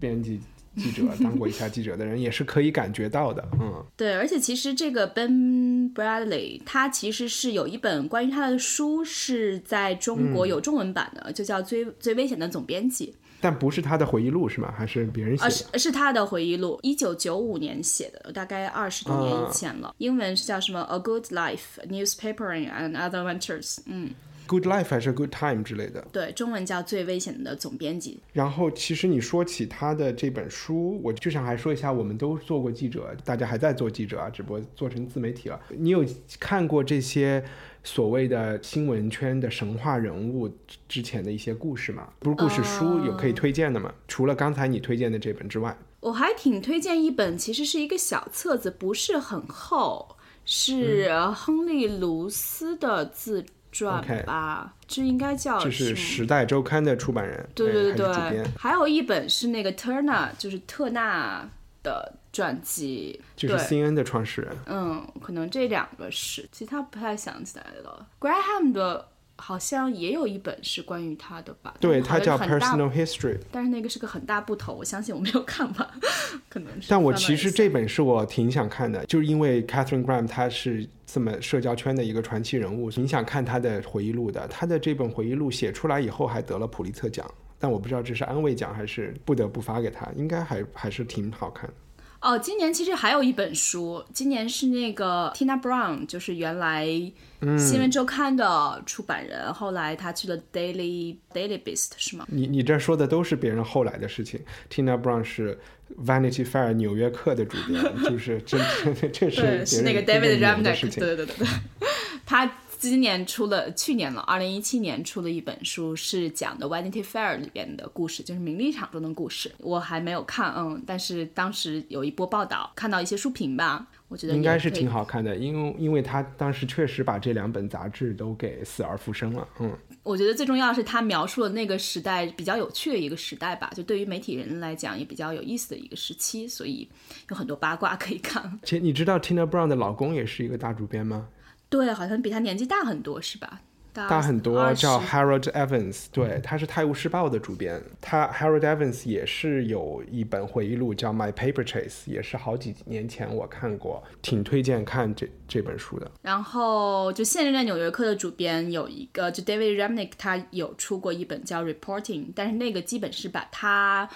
Speaker 1: 编辑记者，当过一下记者的人，也是可以感觉到的。嗯，
Speaker 2: 对，而且其实这个 Ben Bradley 他其实是有一本关于他的书，是在中国有中文版的，就叫《最最危险的总编辑》。
Speaker 1: 但不是他的回忆录是吗？还是别人写的？
Speaker 2: 是是他的回忆录，一九九五年写的，大概二十多年以前了。英文是叫什么？A Good Life, Newspapering and Other Ventures。嗯。
Speaker 1: Good life 还是 Good time 之类的？
Speaker 2: 对，中文叫最危险的总编辑。
Speaker 1: 然后，其实你说起他的这本书，我就想还说一下，我们都做过记者，大家还在做记者啊，只不过做成自媒体了。你有看过这些所谓的新闻圈的神话人物之前的一些故事吗？不是故事书有可以推荐的吗？除了刚才你推荐的这本之外，
Speaker 2: 我还挺推荐一本，其实是一个小册子，不是很厚，是亨利·卢斯的自。转吧，这应该叫
Speaker 1: 这是《时代周刊》的出版人，
Speaker 2: 对对对
Speaker 1: 对，
Speaker 2: 还有一本是那个 Turner，就是特纳的传记，
Speaker 1: 就是 CNN 的创始人。
Speaker 2: 嗯，可能这两个是，其他不太想起来了。Graham 的。好像也有一本是关于他的吧？
Speaker 1: 对，它叫 Personal History，
Speaker 2: 但是那个是个很大部头，我相信我没有看完，可能是。
Speaker 1: 但我其实这本是我挺想看的，就是因为 Catherine Graham 她是这么社交圈的一个传奇人物，挺想看她的回忆录的。她的这本回忆录写出来以后还得了普利策奖，但我不知道这是安慰奖还是不得不发给他，应该还还是挺好看。
Speaker 2: 哦，今年其实还有一本书，今年是那个 Tina Brown，就是原来新闻周刊的出版人，后来他去了 Daily Daily Beast 是吗？
Speaker 1: 你你这说的都是别人后来的事情。Tina Brown 是 Vanity Fair 纽约客的主编，就是这这这是
Speaker 2: 对，是那个
Speaker 1: 别
Speaker 2: David
Speaker 1: 人的
Speaker 2: Remnick，
Speaker 1: 事情。
Speaker 2: 对对对对，他 今年出了，去年了，二零一七年出了一本书，是讲的 Vanity Fair 里边的故事，就是名利场中的故事。我还没有看，嗯，但是当时有一波报道，看到一些书评吧，我觉得
Speaker 1: 应该是挺好看的，因为因为他当时确实把这两本杂志都给死而复生了，嗯，
Speaker 2: 我觉得最重要的是他描述了那个时代比较有趣的一个时代吧，就对于媒体人来讲也比较有意思的一个时期，所以有很多八卦可以看。
Speaker 1: 其实你知道 Tina Brown 的老公也是一个大主编吗？
Speaker 2: 对，好像比他年纪大很多，是吧？大
Speaker 1: 大很多，叫 Harold Evans，对，他是《泰晤士报》的主编。他 Harold Evans 也是有一本回忆录叫《My Paper Chase》，也是好几年前我看过，挺推荐看这这本书的。
Speaker 2: 然后就现任的《纽约客》的主编有一个，就 David Remnick，他有出过一本叫《Reporting》，但是那个基本是把他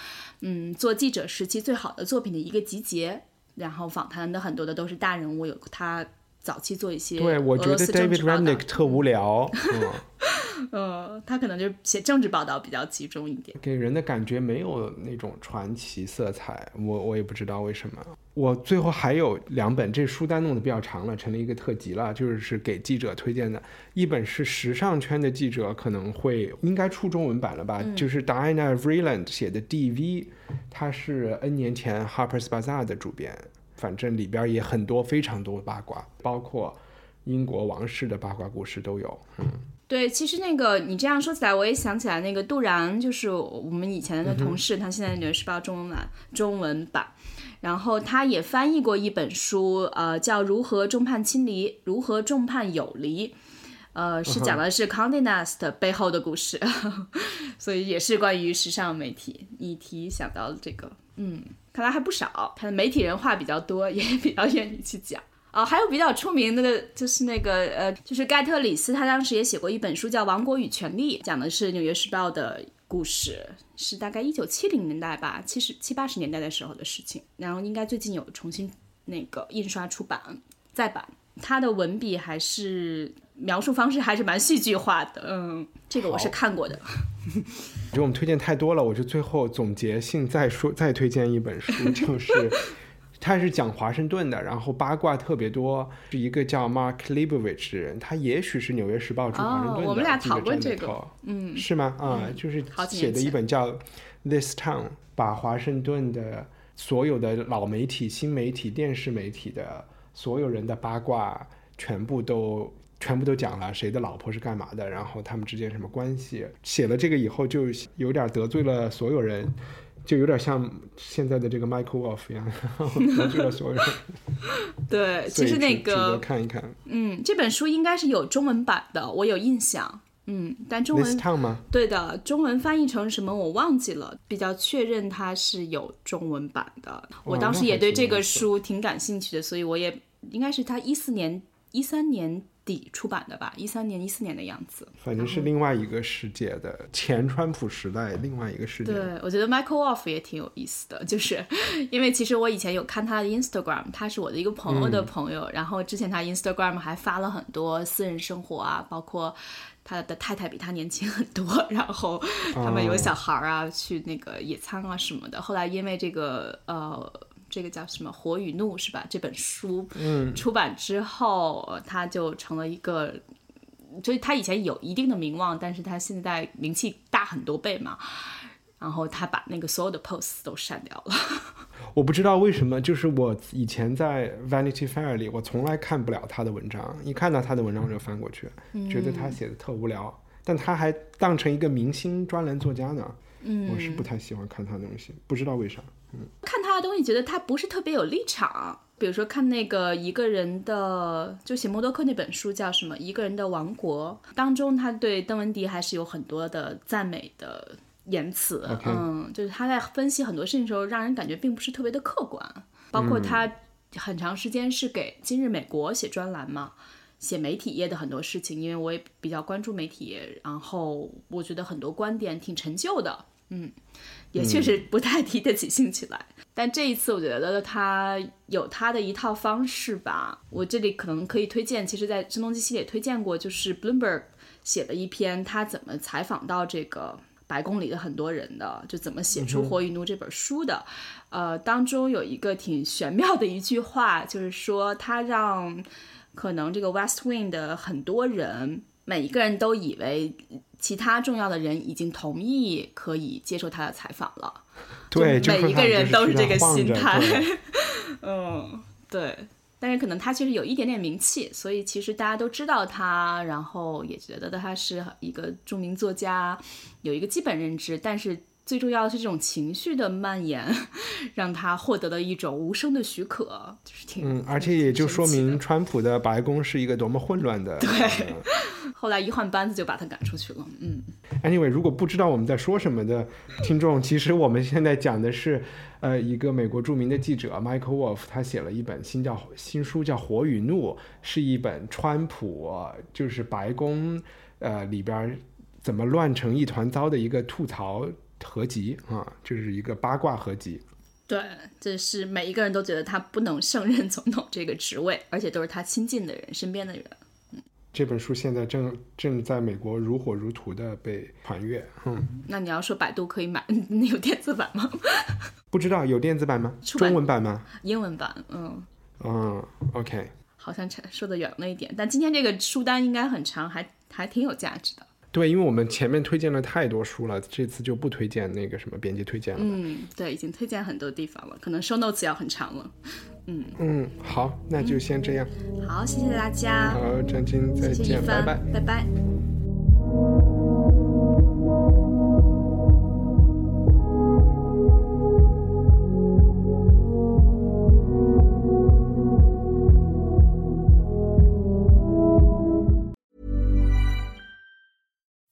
Speaker 2: 嗯做记者时期最好的作品的一个集结，然后访谈的很多的都是大人物，有他早期做一些
Speaker 1: 对，我觉得 David Remnick 特无聊，嗯，
Speaker 2: 呃，他可能就是写政治报道比较集中一点。
Speaker 1: 给人的感觉没有那种传奇色彩，我我也不知道为什么。我最后还有两本，这书单弄得比较长了，成了一个特辑了，就是是给记者推荐的。一本是时尚圈的记者可能会应该出中文版了吧，就是 Diana Vreeland 写的 DV，他是 N 年前 Harper's Bazaar 的主编，反正里边也很多非常多八卦，包括英国王室的八卦故事都有。嗯，
Speaker 2: 对，其实那个你这样说起来，我也想起来那个杜然，就是我们以前的那个同事，他现在《纽约时报》中文版中文版，然后他也翻译过一本书，呃，叫《如何众叛亲离，如何众叛友离》。呃，是讲的是 Condé Nast 背后的故事，所以也是关于时尚媒体。你提想到了这个，嗯，看来还不少，他的媒体人话比较多，也比较愿意去讲。哦，还有比较出名的，就是那个呃，就是盖特里斯，他当时也写过一本书叫《王国与权力》，讲的是《纽约时报》的故事，是大概一九七零年代吧，七十七八十年代的时候的事情。然后应该最近有重新那个印刷出版再版，他的文笔还是描述方式还是蛮戏剧化的，嗯，这个我是看过的。
Speaker 1: 我觉得我们推荐太多了，我就最后总结性再说再推荐一本书，就是他是讲华盛顿的，然后八卦特别多，是一个叫 Mark Leibovich 的人，他也许是《纽约时报》驻华盛顿的、
Speaker 2: 哦我们俩
Speaker 1: 记
Speaker 2: 讨论
Speaker 1: 者
Speaker 2: 这个。嗯，
Speaker 1: 是吗？啊、就是写的一本叫《This Town》，把华盛顿的所有的老媒体、新媒体、电视媒体的所有人的八卦全部都。全部都讲了谁的老婆是干嘛的，然后他们之间什么关系。写了这个以后，就有点得罪了所有人，就有点像现在的这个 Michael Wolff 一样，得罪了所有人。
Speaker 2: 对，其实那个，
Speaker 1: 看一看
Speaker 2: 嗯，这本书应该是有中文版的，我有印象。嗯，但中文？对的，中文翻译成什么我忘记了，比较确认它是有中文版的。我当时也对这个书挺感兴趣的，所以我也应该是他一四年、一三年底出版的吧，一三年、一四年的样子。
Speaker 1: 反正是另外一个世界的前川普时代，另外一个世界。
Speaker 2: 对，我觉得 Michael Wolff 也挺有意思的，就是因为其实我以前有看他的 Instagram，他是我的一个朋友的朋友，然后之前他 Instagram 还发了很多私人生活啊，包括他的太太比他年轻很多，然后他们有小孩儿啊，去那个野餐啊什么的。后来因为这个呃。这个叫什么《火与怒》是吧？这本书出版之后，呃他就成了一个，就是他以前有一定的名望，但是他现在名气大很多倍嘛。然后他把那个所有的 posts 都删掉了。
Speaker 1: 我不知道为什么，就是我以前在 Vanity Fair 里，我从来看不了他的文章，一看到他的文章我就翻过去，觉得他写的特无聊。但他还当成一个明星专栏作家呢，嗯我是不太喜欢看他的东西，不知道为啥。
Speaker 2: 嗯看他的东西，觉得他不是特别有立场。比如说看那个一个人的，就写默多克那本书叫什么《一个人的王国》，当中他对邓文迪还是有很多的赞美的言辞。嗯，就是他在分析很多事情的时候，让人感觉并不是特别的客观。包括他很长时间是给《今日美国》写专栏嘛。写媒体业的很多事情，因为我也比较关注媒体，然后我觉得很多观点挺陈旧的，嗯，也确实不太提得起兴趣来。但这一次，我觉得他有他的一套方式吧。我这里可能可以推荐，其实，在声东击西也推荐过，就是 Bloomberg 写了一篇他怎么采访到这个白宫里的很多人的，就怎么写出《火与怒》这本书的。呃，当中有一个挺玄妙的一句话，就是说他让可能这个 West Wing 的很多人，每一个人都以为其他重要的人已经同意可以接受他的采访了。
Speaker 1: 对，
Speaker 2: 每一个人都
Speaker 1: 是
Speaker 2: 这个心态。嗯，对。但是可能他其实有一点点名气，所以其实大家都知道他，然后也觉得他是一个著名作家，有一个基本认知。但是最重要的是这种情绪的蔓延，让他获得了一种无声的许可，就是挺
Speaker 1: 嗯，而且也就说明川普的白宫是一个多么混乱的。
Speaker 2: 对
Speaker 1: 呃
Speaker 2: 后来一换班子就把他赶出去了。嗯
Speaker 1: Anyway，如果不知道我们在说什么的听众，其实我们现在讲的是，呃，一个美国著名的记者 Michael Wolff，他写了一本新叫新书叫《火与怒》，是一本川普呃就是白宫呃里边儿怎么乱成一团糟的一个吐槽合集啊，就是一个八卦合集。
Speaker 2: 对，这是每一个人都觉得他不能胜任总统这个职位，而且都是他亲近的人、身边的人。
Speaker 1: 嗯这本书现在正正在美国如火如荼的被传阅，嗯，
Speaker 2: 那你要说百度可以买，你有电子版吗？
Speaker 1: 不知道有电子版吗？中文版吗？
Speaker 2: 英文版，嗯，
Speaker 1: 嗯，OK，
Speaker 2: 好像差说的远了一点。但今天这个书单应该很长，还还挺有价值的。
Speaker 1: 对，因为我们前面推荐了太多书了，这次就不推荐那个什么编辑推荐了。
Speaker 2: 嗯，对，已经推荐很多地方了，可能 show notes 要很长了。
Speaker 1: 嗯嗯，好，那就先这样。
Speaker 2: 好，谢谢大家，
Speaker 1: 好，张晶，再
Speaker 2: 谢谢一
Speaker 1: 见，拜，拜。
Speaker 2: 拜拜。